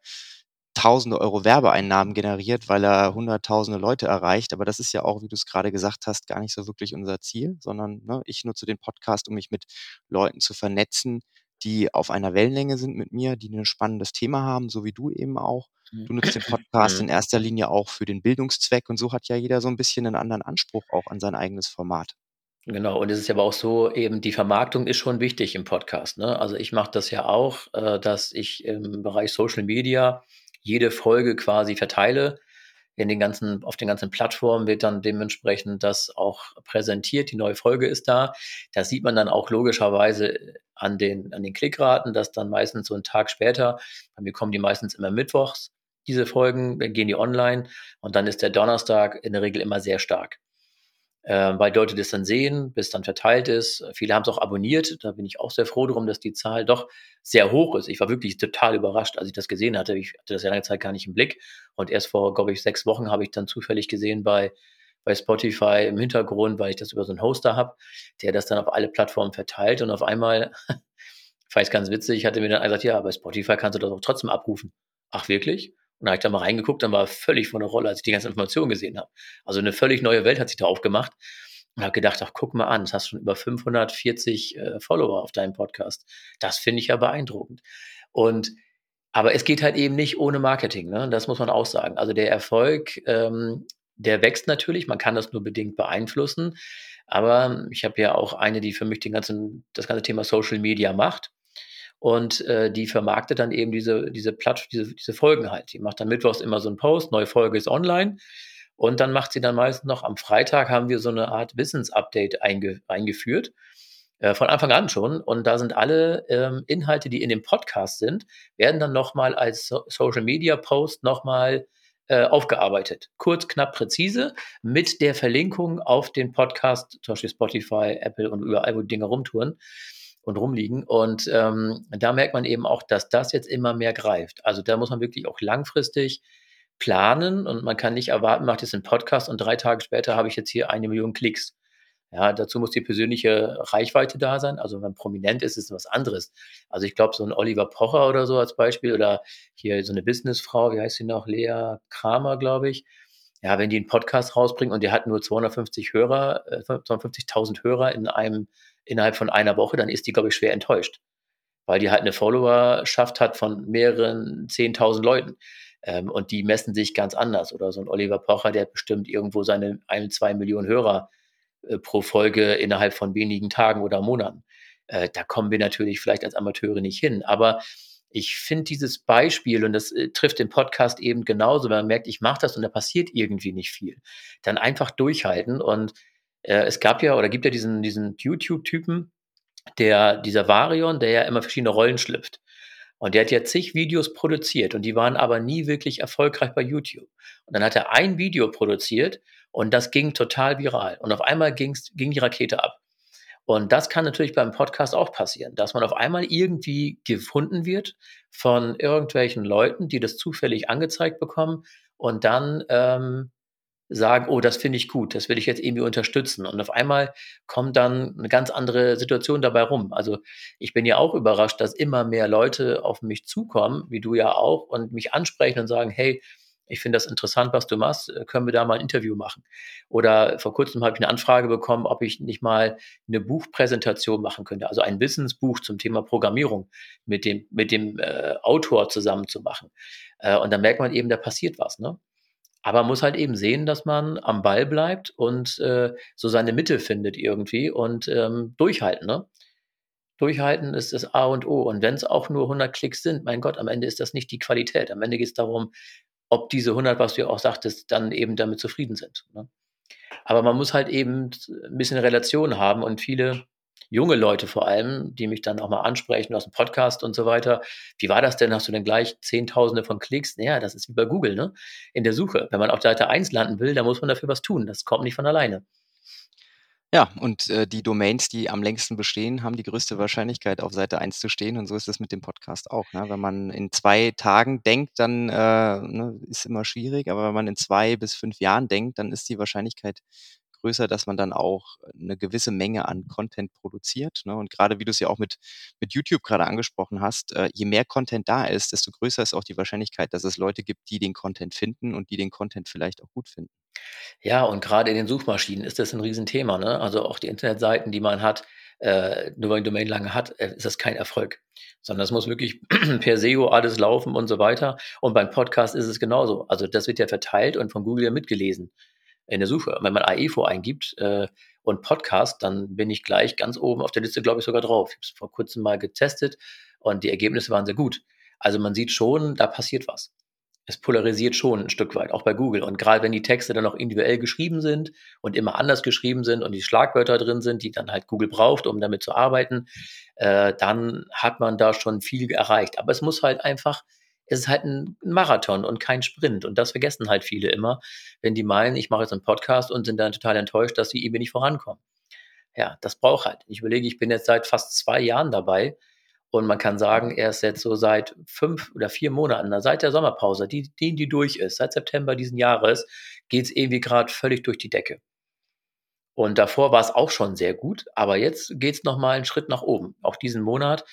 tausende Euro Werbeeinnahmen generiert, weil er hunderttausende Leute erreicht. Aber das ist ja auch, wie du es gerade gesagt hast, gar nicht so wirklich unser Ziel, sondern ne, ich nutze den Podcast, um mich mit Leuten zu vernetzen, die auf einer Wellenlänge sind mit mir, die ein spannendes Thema haben, so wie du eben auch. Du nutzt den Podcast in erster Linie auch für den Bildungszweck und so hat ja jeder so ein bisschen einen anderen Anspruch auch an sein eigenes Format. Genau, und es ist aber auch so, eben die Vermarktung ist schon wichtig im Podcast. Ne? Also ich mache das ja auch, äh, dass ich im Bereich Social Media jede Folge quasi verteile. In den ganzen, auf den ganzen Plattformen wird dann dementsprechend das auch präsentiert. Die neue Folge ist da. Das sieht man dann auch logischerweise an den, an den Klickraten, dass dann meistens so einen Tag später, bei mir kommen die meistens immer mittwochs, diese Folgen, dann gehen die online und dann ist der Donnerstag in der Regel immer sehr stark äh, weil Leute das dann sehen, bis dann verteilt ist. Viele haben es auch abonniert. Da bin ich auch sehr froh drum, dass die Zahl doch sehr hoch ist. Ich war wirklich total überrascht, als ich das gesehen hatte. Ich hatte das ja lange Zeit gar nicht im Blick. Und erst vor, glaube ich, sechs Wochen habe ich dann zufällig gesehen bei, bei Spotify im Hintergrund, weil ich das über so einen Hoster habe, der das dann auf alle Plattformen verteilt. Und auf einmal, ich ganz witzig, hatte mir dann gesagt, ja, bei Spotify kannst du das auch trotzdem abrufen. Ach, wirklich? Und da habe ich da mal reingeguckt, dann war völlig von der Rolle, als ich die ganzen Informationen gesehen habe. Also eine völlig neue Welt hat sich da aufgemacht. Und habe gedacht, ach, guck mal an, du hast schon über 540 äh, Follower auf deinem Podcast. Das finde ich ja beeindruckend. Und aber es geht halt eben nicht ohne Marketing, ne? Das muss man auch sagen. Also der Erfolg, ähm, der wächst natürlich, man kann das nur bedingt beeinflussen. Aber ich habe ja auch eine, die für mich den ganzen, das ganze Thema Social Media macht und äh, die vermarktet dann eben diese, diese Platt, diese, diese Folgen halt. Die macht dann mittwochs immer so einen Post, neue Folge ist online. Und dann macht sie dann meistens noch am Freitag haben wir so eine Art Wissensupdate einge, eingeführt. Äh, von Anfang an schon. Und da sind alle ähm, Inhalte, die in dem Podcast sind, werden dann nochmal als so Social Media Post nochmal äh, aufgearbeitet. Kurz, knapp, präzise, mit der Verlinkung auf den Podcast, zum Beispiel Spotify, Apple und überall, wo die Dinge rumtouren und rumliegen. Und ähm, da merkt man eben auch, dass das jetzt immer mehr greift. Also da muss man wirklich auch langfristig planen und man kann nicht erwarten, macht jetzt einen Podcast und drei Tage später habe ich jetzt hier eine Million Klicks. Ja, dazu muss die persönliche Reichweite da sein. Also wenn man prominent ist, ist es was anderes. Also ich glaube, so ein Oliver Pocher oder so als Beispiel oder hier so eine Businessfrau, wie heißt sie noch, Lea Kramer, glaube ich. Ja, wenn die einen Podcast rausbringen und der hat nur 250 Hörer, äh, 250.000 Hörer in einem innerhalb von einer Woche, dann ist die, glaube ich, schwer enttäuscht. Weil die halt eine Followerschaft hat von mehreren 10.000 Leuten. Ähm, und die messen sich ganz anders. Oder so ein Oliver Pocher, der bestimmt irgendwo seine ein, zwei Millionen Hörer äh, pro Folge innerhalb von wenigen Tagen oder Monaten. Äh, da kommen wir natürlich vielleicht als Amateure nicht hin. Aber ich finde dieses Beispiel, und das äh, trifft den Podcast eben genauso, wenn man merkt, ich mache das und da passiert irgendwie nicht viel, dann einfach durchhalten und äh, es gab ja oder gibt ja diesen, diesen YouTube-Typen, der, dieser Varion, der ja immer verschiedene Rollen schlüpft. Und der hat ja zig Videos produziert und die waren aber nie wirklich erfolgreich bei YouTube. Und dann hat er ein Video produziert und das ging total viral. Und auf einmal ging's, ging die Rakete ab. Und das kann natürlich beim Podcast auch passieren, dass man auf einmal irgendwie gefunden wird von irgendwelchen Leuten, die das zufällig angezeigt bekommen und dann ähm, sagen, oh, das finde ich gut, das will ich jetzt irgendwie unterstützen. Und auf einmal kommt dann eine ganz andere Situation dabei rum. Also ich bin ja auch überrascht, dass immer mehr Leute auf mich zukommen, wie du ja auch, und mich ansprechen und sagen, hey, ich finde das interessant, was du machst, äh, können wir da mal ein Interview machen? Oder vor kurzem habe ich eine Anfrage bekommen, ob ich nicht mal eine Buchpräsentation machen könnte, also ein Wissensbuch zum Thema Programmierung mit dem, mit dem äh, Autor zusammen zu machen. Äh, und da merkt man eben, da passiert was. Ne? Aber man muss halt eben sehen, dass man am Ball bleibt und äh, so seine Mitte findet irgendwie und ähm, durchhalten. Ne? Durchhalten ist das A und O. Und wenn es auch nur 100 Klicks sind, mein Gott, am Ende ist das nicht die Qualität. Am Ende geht es darum, ob diese 100, was du ja auch sagtest, dann eben damit zufrieden sind. Ne? Aber man muss halt eben ein bisschen Relation haben und viele junge Leute vor allem, die mich dann auch mal ansprechen aus dem Podcast und so weiter. Wie war das denn? Hast du denn gleich Zehntausende von Klicks? Naja, das ist wie bei Google, ne? In der Suche. Wenn man auf Seite 1 landen will, dann muss man dafür was tun. Das kommt nicht von alleine. Ja, und äh, die Domains, die am längsten bestehen, haben die größte Wahrscheinlichkeit, auf Seite 1 zu stehen. Und so ist es mit dem Podcast auch. Ne? Wenn man in zwei Tagen denkt, dann äh, ne, ist immer schwierig. Aber wenn man in zwei bis fünf Jahren denkt, dann ist die Wahrscheinlichkeit größer, dass man dann auch eine gewisse Menge an Content produziert. Ne? Und gerade wie du es ja auch mit, mit YouTube gerade angesprochen hast, äh, je mehr Content da ist, desto größer ist auch die Wahrscheinlichkeit, dass es Leute gibt, die den Content finden und die den Content vielleicht auch gut finden. Ja, und gerade in den Suchmaschinen ist das ein Riesenthema. Ne? Also auch die Internetseiten, die man hat, äh, nur weil eine Domain lange hat, äh, ist das kein Erfolg. Sondern es muss wirklich per SEO alles laufen und so weiter. Und beim Podcast ist es genauso. Also das wird ja verteilt und von Google ja mitgelesen in der Suche. Wenn man AEFO eingibt äh, und Podcast, dann bin ich gleich ganz oben auf der Liste, glaube ich, sogar drauf. Ich habe es vor kurzem mal getestet und die Ergebnisse waren sehr gut. Also man sieht schon, da passiert was es polarisiert schon ein Stück weit, auch bei Google. Und gerade wenn die Texte dann auch individuell geschrieben sind und immer anders geschrieben sind und die Schlagwörter drin sind, die dann halt Google braucht, um damit zu arbeiten, äh, dann hat man da schon viel erreicht. Aber es muss halt einfach, es ist halt ein Marathon und kein Sprint. Und das vergessen halt viele immer, wenn die meinen, ich mache jetzt einen Podcast und sind dann total enttäuscht, dass sie eben nicht vorankommen. Ja, das braucht halt. Ich überlege, ich bin jetzt seit fast zwei Jahren dabei und man kann sagen, er ist jetzt so seit fünf oder vier Monaten, seit der Sommerpause, die, die, die durch ist, seit September diesen Jahres, geht es irgendwie gerade völlig durch die Decke. Und davor war es auch schon sehr gut, aber jetzt geht es nochmal einen Schritt nach oben. Auch diesen Monat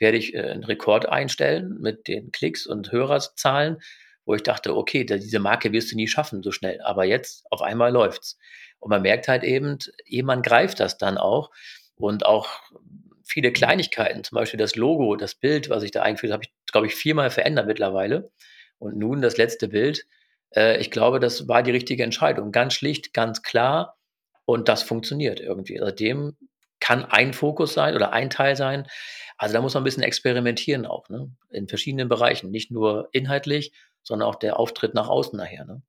werde ich äh, einen Rekord einstellen mit den Klicks und Hörerzahlen, wo ich dachte, okay, diese Marke wirst du nie schaffen so schnell. Aber jetzt auf einmal läuft's. Und man merkt halt eben, jemand greift das dann auch. Und auch viele Kleinigkeiten, zum Beispiel das Logo, das Bild, was ich da eingeführt habe, habe ich, glaube ich, viermal verändert mittlerweile. Und nun das letzte Bild. Äh, ich glaube, das war die richtige Entscheidung. Ganz schlicht, ganz klar. Und das funktioniert irgendwie. Seitdem kann ein Fokus sein oder ein Teil sein. Also da muss man ein bisschen experimentieren auch, ne? In verschiedenen Bereichen. Nicht nur inhaltlich, sondern auch der Auftritt nach außen nachher, ne?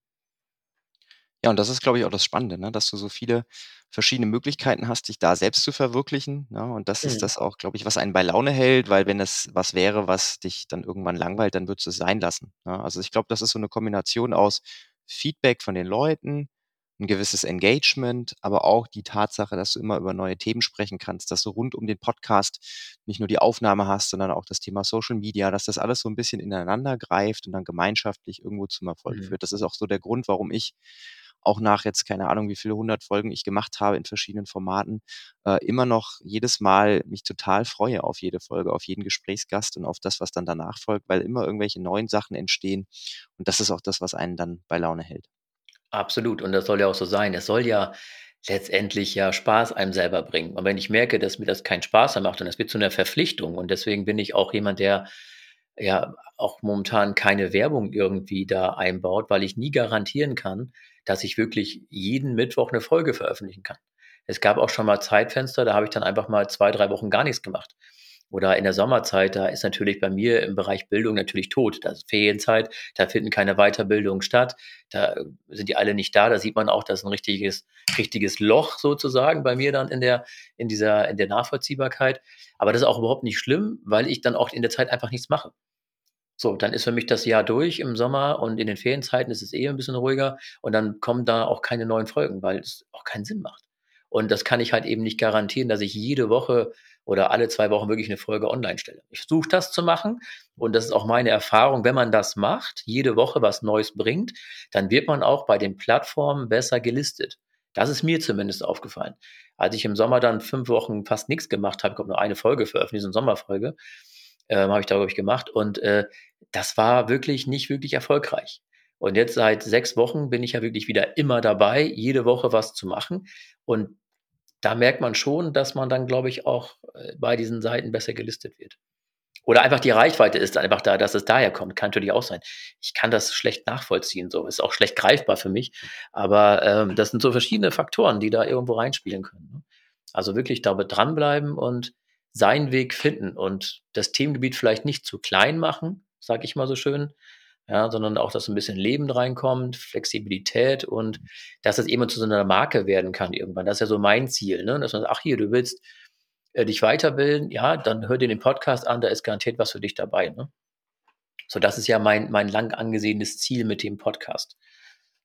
Ja, und das ist, glaube ich, auch das Spannende, ne? dass du so viele verschiedene Möglichkeiten hast, dich da selbst zu verwirklichen. Ne? Und das ist Mhm. das auch, glaube ich, was einen bei Laune hält, weil wenn es was wäre, was dich dann irgendwann langweilt, dann würdest du es sein lassen. Ne? Also ich glaube, das ist so eine Kombination aus Feedback von den Leuten, ein gewisses Engagement, aber auch die Tatsache, dass du immer über neue Themen sprechen kannst, dass du rund um den Podcast nicht nur die Aufnahme hast, sondern auch das Thema Social Media, dass das alles so ein bisschen ineinander greift und dann gemeinschaftlich irgendwo zum Erfolg Mhm. führt. Das ist auch so der Grund, warum ich auch nach jetzt keine Ahnung, wie viele hundert Folgen ich gemacht habe in verschiedenen Formaten, äh, immer noch jedes Mal mich total freue auf jede Folge, auf jeden Gesprächsgast und auf das, was dann danach folgt, weil immer irgendwelche neuen Sachen entstehen. Und das ist auch das, was einen dann bei Laune hält. Absolut. Und das soll ja auch so sein. Es soll ja letztendlich ja Spaß einem selber bringen. Und wenn ich merke, dass mir das keinen Spaß mehr macht und das wird zu einer Verpflichtung und deswegen bin ich auch jemand, der ja auch momentan keine Werbung irgendwie da einbaut, weil ich nie garantieren kann, dass ich wirklich jeden Mittwoch eine Folge veröffentlichen kann. Es gab auch schon mal Zeitfenster, da habe ich dann einfach mal zwei, drei Wochen gar nichts gemacht. Oder in der Sommerzeit, da ist natürlich bei mir im Bereich Bildung natürlich tot. Da ist Ferienzeit, da finden keine Weiterbildungen statt, da sind die alle nicht da. Da sieht man auch, dass ein richtiges, richtiges Loch sozusagen bei mir dann in der, in dieser, in der Nachvollziehbarkeit. Aber das ist auch überhaupt nicht schlimm, weil ich dann auch in der Zeit einfach nichts mache. So, dann ist für mich das Jahr durch im Sommer und in den Ferienzeiten ist es eh ein bisschen ruhiger und dann kommen da auch keine neuen Folgen, weil es auch keinen Sinn macht. Und das kann ich halt eben nicht garantieren, dass ich jede Woche oder alle zwei Wochen wirklich eine Folge online stelle. Ich versuche das zu machen und das ist auch meine Erfahrung. Wenn man das macht, jede Woche was Neues bringt, dann wird man auch bei den Plattformen besser gelistet. Das ist mir zumindest aufgefallen. Als ich im Sommer dann fünf Wochen fast nichts gemacht habe, kommt nur eine Folge veröffentlicht, so eine Sommerfolge, ähm, habe ich da, glaube ich, gemacht. Und äh, das war wirklich nicht wirklich erfolgreich. Und jetzt seit sechs Wochen bin ich ja wirklich wieder immer dabei, jede Woche was zu machen. Und da merkt man schon, dass man dann, glaube ich, auch äh, bei diesen Seiten besser gelistet wird. Oder einfach die Reichweite ist einfach da, dass es daher kommt. Kann natürlich auch sein. Ich kann das schlecht nachvollziehen, so ist auch schlecht greifbar für mich. Aber ähm, das sind so verschiedene Faktoren, die da irgendwo reinspielen können. Ne? Also wirklich dabei dranbleiben und seinen Weg finden und das Themengebiet vielleicht nicht zu klein machen, sage ich mal so schön, ja, sondern auch, dass ein bisschen Leben reinkommt, Flexibilität und dass es eben zu so einer Marke werden kann irgendwann. Das ist ja so mein Ziel, ne? dass man sagt, ach hier, du willst äh, dich weiterbilden, ja, dann hör dir den Podcast an, da ist garantiert was für dich dabei. Ne? So, das ist ja mein, mein lang angesehenes Ziel mit dem Podcast.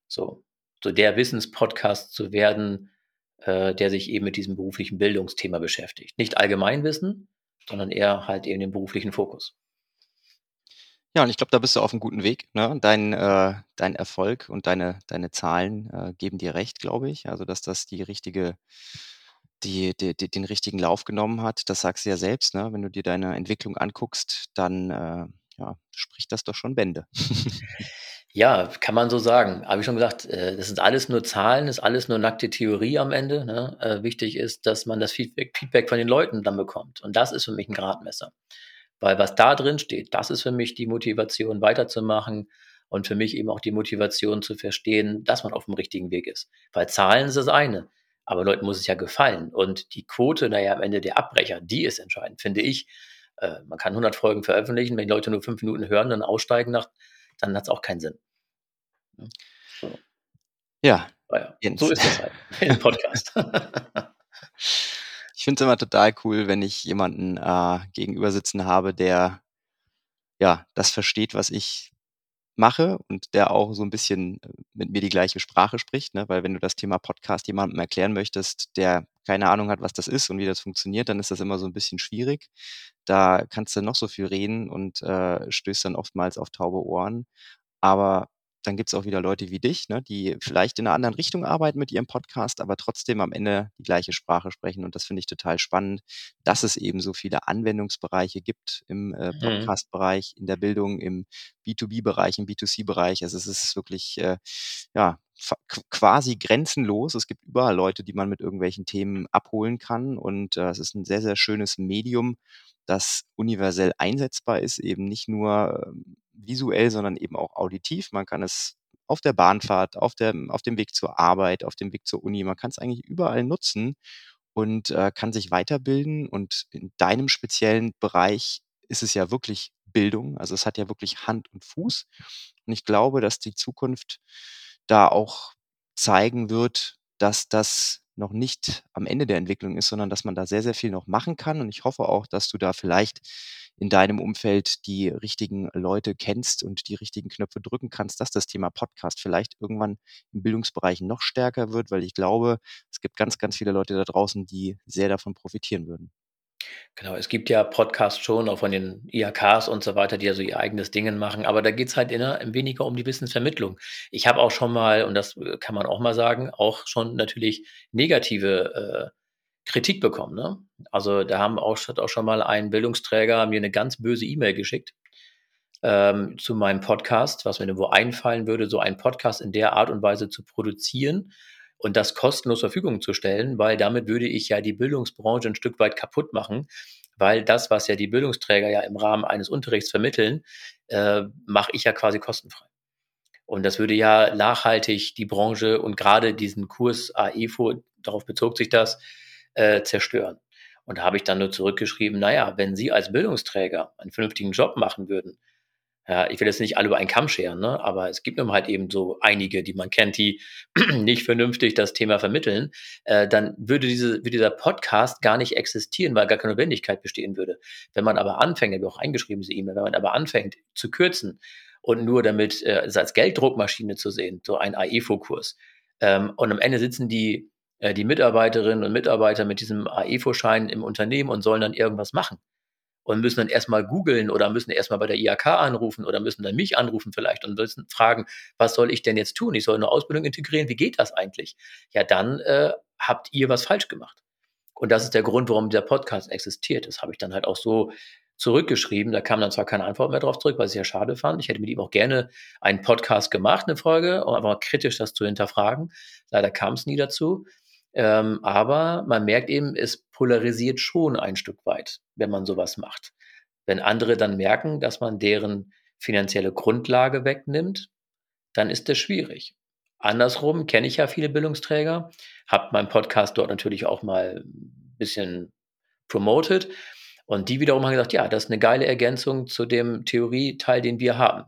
So, so der Wissenspodcast zu werden, äh, der sich eben mit diesem beruflichen Bildungsthema beschäftigt. Nicht Allgemeinwissen, sondern eher halt eben den beruflichen Fokus. Ja, und ich glaube, da bist du auf einem guten Weg, ne? Dein äh, dein Erfolg und deine deine Zahlen, äh, geben dir recht, glaube ich. Also, dass das die richtige die de de den richtigen Lauf genommen hat. Das sagst du ja selbst, ne? Wenn du dir deine Entwicklung anguckst, dann, äh, ja, spricht das doch schon Bände. Ja, kann man so sagen. Habe ich schon gesagt, äh, das sind alles nur Zahlen, ist alles nur nackte Theorie am Ende, ne? Äh, wichtig ist, dass man das Feedback Feedback von den Leuten dann bekommt. Und das ist für mich ein Gradmesser. Weil was da drin steht, das ist für mich die Motivation weiterzumachen und für mich eben auch die Motivation zu verstehen, dass man auf dem richtigen Weg ist. Weil Zahlen ist das eine, aber Leuten muss es ja gefallen. Und die Quote, naja, am Ende der Abbrecher, die ist entscheidend, finde ich. Äh, man kann 100 Folgen veröffentlichen, wenn die Leute nur fünf Minuten hören, dann aussteigen, nach, dann hat es auch keinen Sinn. So. Ja, naja, so ist das halt im Podcast. Ich finde es immer total cool, wenn ich jemanden äh, gegenüber sitzen habe, der ja das versteht, was ich mache und der auch so ein bisschen äh, mit mir die gleiche Sprache spricht, ne? Weil wenn du das Thema Podcast jemandem erklären möchtest, der keine Ahnung hat, was das ist und wie das funktioniert, dann ist das immer so ein bisschen schwierig. Da kannst du noch so viel reden und, äh, stößt dann oftmals auf taube Ohren. Aber dann gibt es auch wieder Leute wie dich, ne, die vielleicht in einer anderen Richtung arbeiten mit ihrem Podcast, aber trotzdem am Ende die gleiche Sprache sprechen. Und das finde ich total spannend, dass es eben so viele Anwendungsbereiche gibt im äh, mhm. Podcast-Bereich, in der Bildung, im B2B-Bereich, im B2C-Bereich. Also es ist wirklich äh, ja quasi grenzenlos. Es gibt überall Leute, die man mit irgendwelchen Themen abholen kann. Und äh, es ist ein sehr, sehr schönes Medium, das universell einsetzbar ist, eben nicht nur ähm, visuell, sondern eben auch auditiv. Man kann es auf der Bahnfahrt, auf, der, auf dem Weg zur Arbeit, auf dem Weg zur Uni, man kann es eigentlich überall nutzen und äh, kann sich weiterbilden. Und in deinem speziellen Bereich ist es ja wirklich Bildung. Also es hat ja wirklich Hand und Fuß. Und ich glaube, dass die Zukunft da auch zeigen wird, dass das noch nicht am Ende der Entwicklung ist, sondern dass man da sehr, sehr viel noch machen kann. Und ich hoffe auch, dass du da vielleicht in deinem Umfeld die richtigen Leute kennst und die richtigen Knöpfe drücken kannst, dass das Thema Podcast vielleicht irgendwann im Bildungsbereich noch stärker wird, weil ich glaube, es gibt ganz, ganz viele Leute da draußen, die sehr davon profitieren würden. Genau, es gibt ja Podcasts schon, auch von den IHKs und so weiter, die ja so ihr eigenes Dingen machen, aber da geht es halt immer weniger um die Wissensvermittlung. Ich habe auch schon mal, und das äh, kann man auch mal sagen, auch schon natürlich negative äh, Kritik bekommen. Ne? Also da haben auch, hat auch schon mal ein Bildungsträger mir eine ganz böse E-Mail geschickt ähm, zu meinem Podcast, was mir wo einfallen würde, so einen Podcast in der Art und Weise zu produzieren und das kostenlos zur Verfügung zu stellen, weil damit würde ich ja die Bildungsbranche ein Stück weit kaputt machen, weil das, was ja die Bildungsträger ja im Rahmen eines Unterrichts vermitteln, äh, mache ich ja quasi kostenfrei. Und das würde ja nachhaltig die Branche und gerade diesen Kurs AEFO, darauf bezog sich das, äh, zerstören. Und da habe ich dann nur zurückgeschrieben, naja, wenn Sie als Bildungsträger einen vernünftigen Job machen würden, ja, ich will jetzt nicht alle über einen Kamm scheren, ne? aber es gibt nun halt eben so einige, die man kennt, die nicht vernünftig das Thema vermitteln, äh, dann würde, diese, würde dieser Podcast gar nicht existieren, weil gar keine Notwendigkeit bestehen würde. Wenn man aber anfängt, habe auch eingeschrieben, diese E-Mail, wenn man aber anfängt zu kürzen und nur damit äh, als Gelddruckmaschine zu sehen, so ein AEFO-Kurs, ähm, und am Ende sitzen die, äh, die Mitarbeiterinnen und Mitarbeiter mit diesem AEFO-Schein im Unternehmen und sollen dann irgendwas machen und müssen dann erstmal googeln oder müssen erstmal bei der IHK anrufen oder müssen dann mich anrufen vielleicht und müssen fragen, was soll ich denn jetzt tun? Ich soll eine Ausbildung integrieren, wie geht das eigentlich? Ja, dann äh, habt ihr was falsch gemacht. Und das ist der Grund, warum dieser Podcast existiert. Das habe ich dann halt auch so zurückgeschrieben. Da kam dann zwar keine Antwort mehr drauf zurück, was ich ja schade fand. Ich hätte mit ihm auch gerne einen Podcast gemacht, eine Folge, um einfach mal kritisch das zu hinterfragen. Leider kam es nie dazu. Ähm, aber man merkt eben, es polarisiert schon ein Stück weit, wenn man sowas macht. Wenn andere dann merken, dass man deren finanzielle Grundlage wegnimmt, dann ist das schwierig. Andersrum kenne ich ja viele Bildungsträger, habe meinen Podcast dort natürlich auch mal ein bisschen promoted und die wiederum haben gesagt, ja, das ist eine geile Ergänzung zu dem Theorieteil, den wir haben.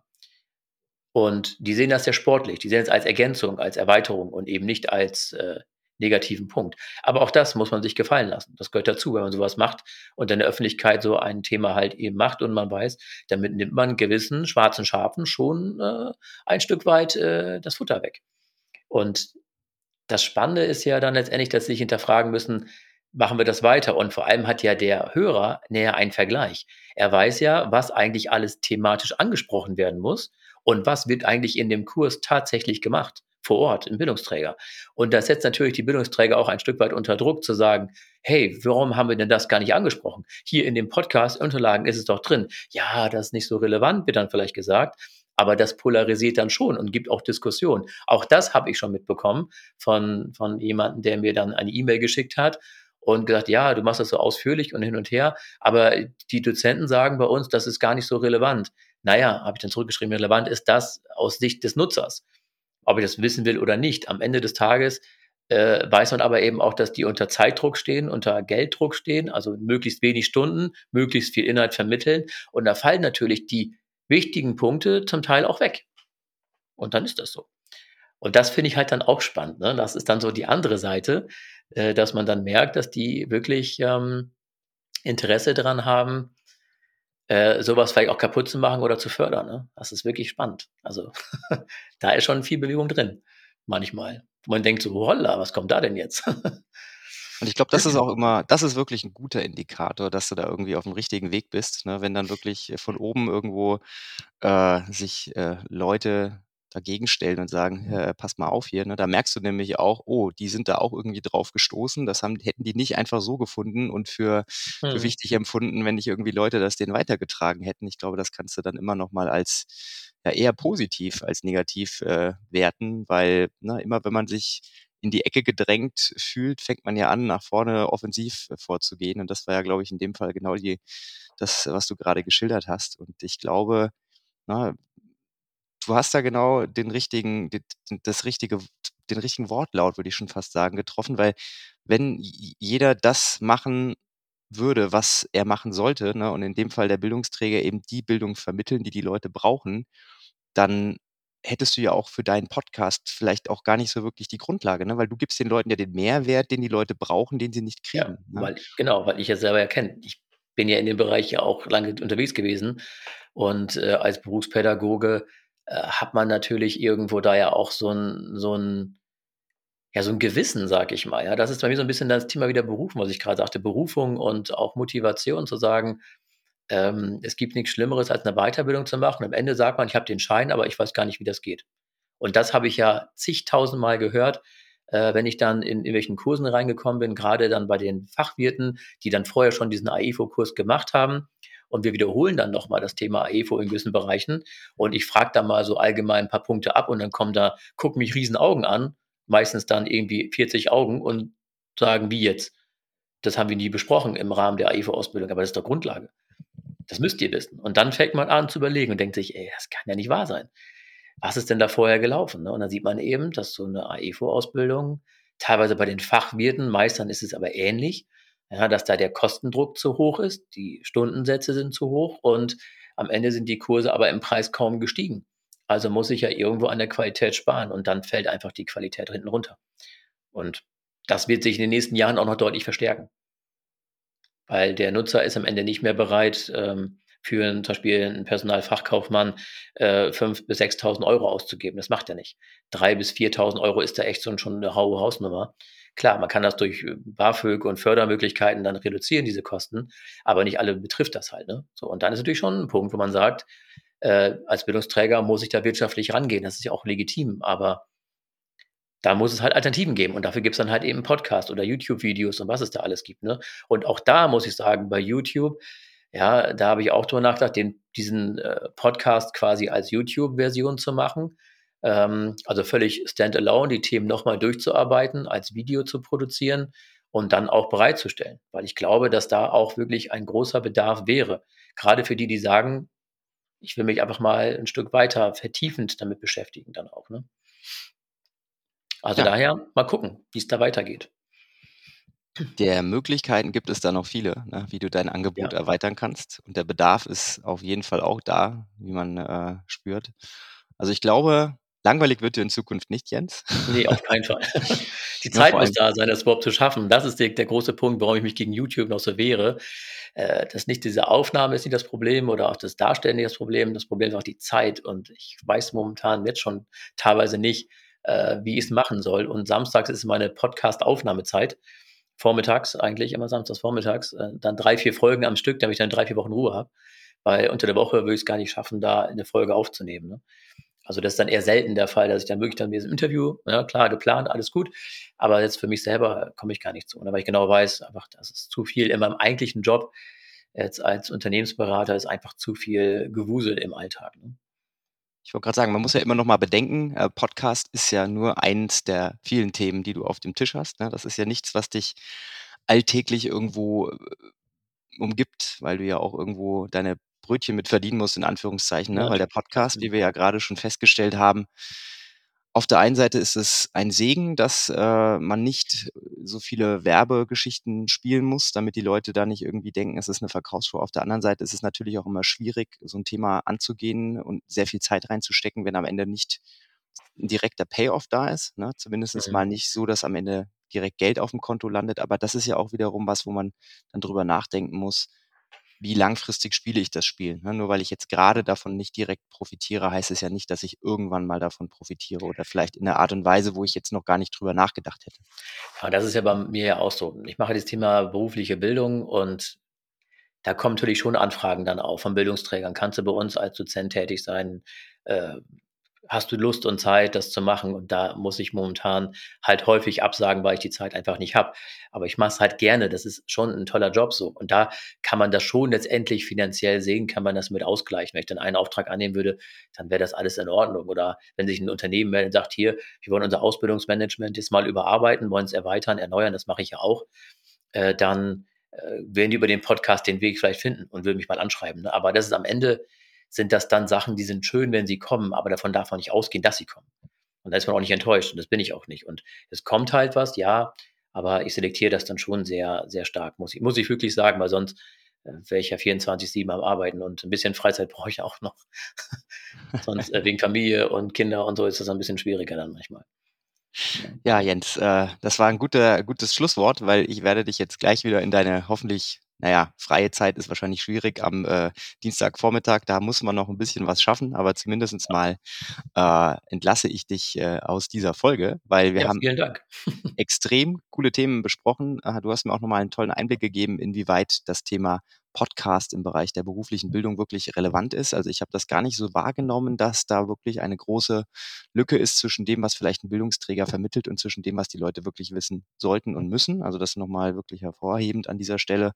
Und die sehen das sehr sportlich, die sehen es als Ergänzung, als Erweiterung und eben nicht als äh, negativen Punkt. Aber auch das muss man sich gefallen lassen. Das gehört dazu, wenn man sowas macht und in der Öffentlichkeit so ein Thema halt eben macht und man weiß, damit nimmt man gewissen schwarzen Schafen schon äh, ein Stück weit äh, das Futter weg. Und das Spannende ist ja dann letztendlich, dass sie sich hinterfragen müssen, machen wir das weiter. Und vor allem hat ja der Hörer näher einen Vergleich. Er weiß ja, was eigentlich alles thematisch angesprochen werden muss und was wird eigentlich in dem Kurs tatsächlich gemacht vor Ort im Bildungsträger. Und das setzt natürlich die Bildungsträger auch ein Stück weit unter Druck zu sagen, hey, warum haben wir denn das gar nicht angesprochen? Hier in dem Podcast Unterlagen ist es doch drin. Ja, das ist nicht so relevant, wird dann vielleicht gesagt. Aber das polarisiert dann schon und gibt auch Diskussionen. Auch das habe ich schon mitbekommen von, von jemandem, der mir dann eine E-Mail geschickt hat und gesagt, ja, du machst das so ausführlich und hin und her, aber die Dozenten sagen bei uns, das ist gar nicht so relevant. Naja, habe ich dann zurückgeschrieben, relevant ist das aus Sicht des Nutzers. Ob ich das wissen will oder nicht. Am Ende des Tages äh, weiß man aber eben auch, dass die unter Zeitdruck stehen, unter Gelddruck stehen, also möglichst wenig Stunden, möglichst viel Inhalt vermitteln. Und da fallen natürlich die wichtigen Punkte zum Teil auch weg. Und dann ist das so. Und das finde ich halt dann auch spannend. Ne? Das ist dann so die andere Seite, äh, dass man dann merkt, dass die wirklich ähm, Interesse daran haben, äh, sowas vielleicht auch kaputt zu machen oder zu fördern. Ne? Das ist wirklich spannend. Also da ist schon viel Bewegung drin, manchmal. Man denkt so, holla, was kommt da denn jetzt? Und ich glaube, das ist auch immer, das ist wirklich ein guter Indikator, dass du da irgendwie auf dem richtigen Weg bist, ne? Wenn dann wirklich von oben irgendwo äh, sich äh, Leute dagegen stellen und sagen, äh, pass mal auf hier, ne? Da merkst du nämlich auch, oh, die sind da auch irgendwie drauf gestoßen. Das haben, hätten die nicht einfach so gefunden und für, für Hm. wichtig empfunden, wenn nicht irgendwie Leute das denen weitergetragen hätten. Ich glaube, das kannst du dann immer noch mal als ja, eher positiv als negativ äh, werten, weil ne, immer wenn man sich in die Ecke gedrängt fühlt, fängt man ja an, nach vorne offensiv äh, vorzugehen. Und das war ja, glaube ich, in dem Fall genau die, das, was du gerade geschildert hast. Und ich glaube, na, du hast da genau den richtigen, das richtige, den richtigen Wortlaut, würde ich schon fast sagen, getroffen, weil wenn jeder das machen würde, was er machen sollte, ne, und in dem Fall der Bildungsträger eben die Bildung vermitteln, die die Leute brauchen, dann hättest du ja auch für deinen Podcast vielleicht auch gar nicht so wirklich die Grundlage, ne? Weil du gibst den Leuten ja den Mehrwert, den die Leute brauchen, den sie nicht Ja, kriegen, ne? weil genau, weil ich ja selber ja kenne. Ich bin ja in dem Bereich ja auch lange unterwegs gewesen und, äh, als Berufspädagoge, hat man natürlich irgendwo da ja auch so 'n so 'n ja, so 'n Gewissen, sage ich mal, ja. Das ist bei mir so 'n bisschen das Thema wieder Berufung, was ich grad sagte, Berufung und auch Motivation zu sagen, ähm, es gibt nix Schlimmeres, als 'ne Weiterbildung zu machen. Am Ende sagt man: „Ich habe den Schein, aber ich weiß gar nicht, wie das geht.“ Und das habe ich ja zigtausendmal gehört, äh, wenn ich dann in irgendwelchen Kursen reingekommen bin, grade dann bei den Fachwirten, die dann vorher schon diesen AEFO-Kurs gemacht haben. Und wir wiederholen dann noch mal das Thema AEFO in gewissen Bereichen. Und ich frage da mal so allgemein 'n paar Punkte ab und dann kommen da gucken mich Riesenaugen an, meistens dann irgendwie 40 Augen und sagen: „Wie jetzt? Das haben wir nie besprochen im Rahmen der AEFO-Ausbildung, aber das ist doch Grundlage. Das müsst ihr wissen.“ Und dann fängt man an zu überlegen und denkt sich: „Ey, das kann ja nicht wahr sein. Was ist denn da vorher gelaufen?“ Ne? Und dann sieht man eben, dass so 'ne AEFO-Ausbildung teilweise bei den Fachwirten, Meistern ist es aber ähnlich, ja, dass da der Kostendruck zu hoch ist, die Stundensätze sind zu hoch und am Ende sind die Kurse aber im Preis kaum gestiegen. Also muss ich ja irgendwo an der Qualität sparen und dann fällt einfach die Qualität hinten runter. Und das wird sich in den nächsten Jahren auch noch deutlich verstärken. Weil der Nutzer ist am Ende nicht mehr bereit, ähm, für 'n zum Beispiel 'n Personalfachkaufmann, äh, 5 bis 6.000 € auszugeben. Das macht er nicht. 3 bis 4.000 € ist da echt schon 'ne hohe Hausnummer. Klar, man kann das durch, äh, BAföG und Fördermöglichkeiten dann reduzieren, diese Kosten, aber nicht alle betrifft das halt, ne? So, und dann ist natürlich schon 'n Punkt, wo man sagt, äh, als Bildungsträger muss ich da wirtschaftlich rangehen. Das ist ja auch legitim, aber da muss es halt Alternativen geben und dafür gibt's dann halt eben Podcast oder YouTube-Videos und was es da alles gibt, ne? Und auch da muss ich sagen, bei YouTube, ja, da habe ich auch drüber nachgedacht, den diesen, äh, Podcast quasi als YouTube-Version zu machen. Ähm, also völlig standalone, die Themen noch mal durchzuarbeiten, als Video zu produzieren und dann auch bereitzustellen. Weil ich glaube, dass da auch wirklich ein großer Bedarf wäre. Grade für die, die sagen: „Ich will mich einfach mal 'n Stück weiter vertiefend damit beschäftigen“ dann auch, ne? Also Ja. daher mal gucken, wie's da weitergeht. Der Möglichkeiten gibt es da noch viele, ne, wie du dein Angebot Ja. erweitern kannst. Und der Bedarf ist auf jeden Fall auch da, wie man, äh, spürt. Also, ich glaube, langweilig wird dir in Zukunft nicht, Jens. Ne, auf keinen Fall. Die Zeit muss da sein, das überhaupt zu schaffen. Das ist der der große Punkt, warum ich mich gegen YouTube noch so wehre. Äh, das nicht diese Aufnahme ist nicht das Problem oder auch das Darstellen nicht das Problem. Das Problem ist auch die Zeit und ich weiß momentan jetzt schon teilweise nicht, äh, wie ich's machen soll. Und samstags ist meine Podcast-Aufnahmezeit vormittags eigentlich, immer samstags vormittags, äh, dann drei, vier Folgen am Stück, damit ich dann drei, vier Wochen Ruhe habe. Weil unter der Woche würde ich es gar nicht schaffen, da eine Folge aufzunehmen. Ne? Also das ist dann eher selten der Fall, dass ich dann wirklich dann mir das Interview, ja, klar, geplant, alles gut, aber jetzt für mich selber komme ich gar nicht zu. Und weil ich genau weiß, einfach, das ist zu viel in meinem eigentlichen Job jetzt als Unternehmensberater ist einfach zu viel Gewusel im Alltag. Ne? Ich wollte gerade sagen, man muss ja immer noch mal bedenken, äh, Podcast ist ja nur eins der vielen Themen, die du auf dem Tisch hast. Ne? Das ist ja nichts, was dich alltäglich irgendwo äh, umgibt, weil du ja auch irgendwo deine Brötchen mit verdienen musst, in Anführungszeichen, ne? weil der Podcast, wie wir ja gerade schon festgestellt haben, auf der einen Seite ist es ein Segen, dass äh, man nicht so viele Werbegeschichten spielen muss, damit die Leute da nicht irgendwie denken, es ist eine Verkaufsshow. Auf der anderen Seite ist es natürlich auch immer schwierig, so ein Thema anzugehen und sehr viel Zeit reinzustecken, wenn am Ende nicht ein direkter Payoff da ist. Ne? Zumindest mhm. mal nicht so, dass am Ende direkt Geld auf dem Konto landet. Aber das ist ja auch wiederum was, wo man dann drüber nachdenken muss, wie langfristig spiele ich das Spiel. Ne? Nur weil ich jetzt gerade davon nicht direkt profitiere, heißt es ja nicht, dass ich irgendwann mal davon profitiere oder vielleicht in einer Art und Weise, wo ich jetzt noch gar nicht drüber nachgedacht hätte. Ja, das ist ja bei mir ja auch so. Ich mache das Thema berufliche Bildung und da kommen natürlich schon Anfragen dann auf von Bildungsträgern. Kannst du bei uns als Dozent tätig sein? Äh, hast du Lust und Zeit, das zu machen? Und da muss ich momentan halt häufig absagen, weil ich die Zeit einfach nicht habe. Aber ich mache es halt gerne. Das ist schon ein toller Job so. Und da kann man das schon letztendlich finanziell sehen, kann man das mit ausgleichen. Wenn ich dann einen Auftrag annehmen würde, dann wäre das alles in Ordnung. Oder wenn sich ein Unternehmen meldet und sagt, hier, wir wollen unser Ausbildungsmanagement jetzt mal überarbeiten, wollen es erweitern, erneuern, das mache ich ja auch, äh, dann äh, werden die über den Podcast den Weg vielleicht finden und würden mich mal anschreiben. Ne? Aber das ist am Ende sind das dann Sachen, die sind schön, wenn sie kommen, aber davon darf man nicht ausgehen, dass sie kommen. Und da ist man auch nicht enttäuscht und das bin ich auch nicht. Und es kommt halt was, ja, aber ich selektiere das dann schon sehr, sehr stark, muss ich, muss ich wirklich sagen, weil sonst äh, wäre ich ja 24-7 am Arbeiten und ein bisschen Freizeit brauche ich auch noch. sonst äh, wegen Familie und Kinder und so ist das ein bisschen schwieriger dann manchmal. Ja, Jens, äh, das war ein guter, gutes Schlusswort, weil ich werde dich jetzt gleich wieder in deine hoffentlich naja, freie Zeit ist wahrscheinlich schwierig am äh, Dienstagvormittag, da muss man noch ein bisschen was schaffen, aber zumindest mal äh, entlasse ich dich äh, aus dieser Folge, weil wir ja, haben extrem coole Themen besprochen. Äh, du hast mir auch nochmal einen tollen Einblick gegeben, inwieweit das Thema Podcast im Bereich der beruflichen Bildung wirklich relevant ist. Also ich habe das gar nicht so wahrgenommen, dass da wirklich eine große Lücke ist zwischen dem, was vielleicht ein Bildungsträger vermittelt und zwischen dem, was die Leute wirklich wissen sollten und müssen. Also das nochmal wirklich hervorhebend an dieser Stelle.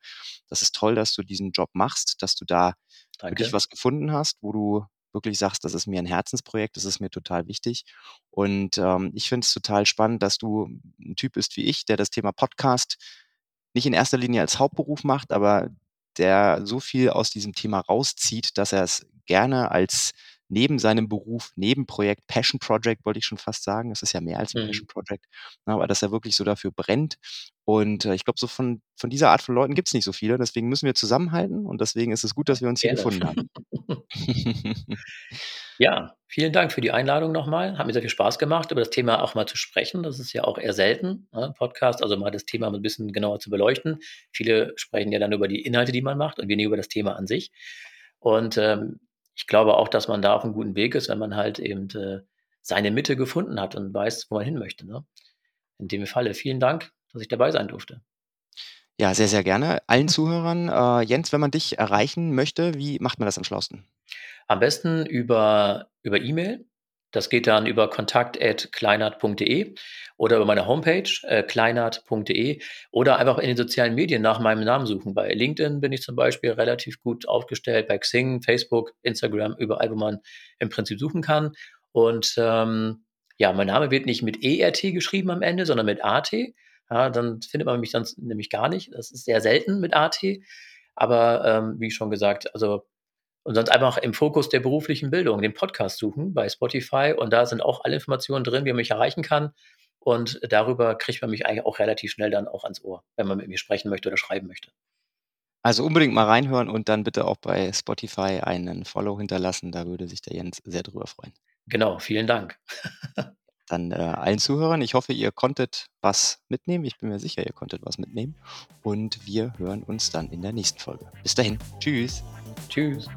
Das ist toll, dass du diesen Job machst, dass du da Danke. wirklich was gefunden hast, wo du wirklich sagst, das ist mir ein Herzensprojekt, das ist mir total wichtig. Und ähm, ich finde es total spannend, dass du ein Typ bist wie ich, der das Thema Podcast nicht in erster Linie als Hauptberuf macht, aber der so viel aus diesem Thema rauszieht, dass er es gerne als neben seinem Beruf, Nebenprojekt, Passion Project, wollte ich schon fast sagen. Das ist ja mehr als ein mhm. Passion Project, ne, aber dass er wirklich so dafür brennt. Und äh, ich glaube, so von, von dieser Art von Leuten gibt es nicht so viele. Deswegen müssen wir zusammenhalten und deswegen ist es gut, dass wir uns hier gefunden haben. ja, vielen Dank für die Einladung nochmal. Hat mir sehr viel Spaß gemacht, über das Thema auch mal zu sprechen. Das ist ja auch eher selten, ne, Podcast, also mal das Thema ein bisschen genauer zu beleuchten. Viele sprechen ja dann über die Inhalte, die man macht und weniger über das Thema an sich. Und ähm, ich glaube auch, dass man da auf einem guten Weg ist, wenn man halt eben äh, seine Mitte gefunden hat und weiß, wo man hin möchte. Ne? In dem Falle vielen Dank, dass ich dabei sein durfte. Ja, sehr, sehr gerne. Allen Zuhörern, äh, Jens, wenn man dich erreichen möchte, wie macht man das am schlausten? Am besten über, über E-Mail das geht dann über kontakt.kleinert.de oder über meine Homepage äh, kleinert.de oder einfach in den sozialen Medien nach meinem Namen suchen. Bei LinkedIn bin ich zum Beispiel relativ gut aufgestellt, bei Xing, Facebook, Instagram, überall, wo man im Prinzip suchen kann. Und ähm, ja, mein Name wird nicht mit ERT geschrieben am Ende, sondern mit AT. Ja, dann findet man mich dann nämlich gar nicht. Das ist sehr selten mit AT. Aber ähm, wie schon gesagt, also und sonst einfach im Fokus der beruflichen Bildung den Podcast suchen bei Spotify und da sind auch alle Informationen drin, wie man mich erreichen kann. Und darüber kriegt man mich eigentlich auch relativ schnell dann auch ans Ohr, wenn man mit mir sprechen möchte oder schreiben möchte. Also unbedingt mal reinhören und dann bitte auch bei Spotify einen Follow hinterlassen. Da würde sich der Jens sehr drüber freuen. Genau, vielen Dank. dann äh, allen Zuhörern, ich hoffe, ihr konntet was mitnehmen. Ich bin mir sicher, ihr konntet was mitnehmen. Und wir hören uns dann in der nächsten Folge. Bis dahin. Tschüss. Tschüss.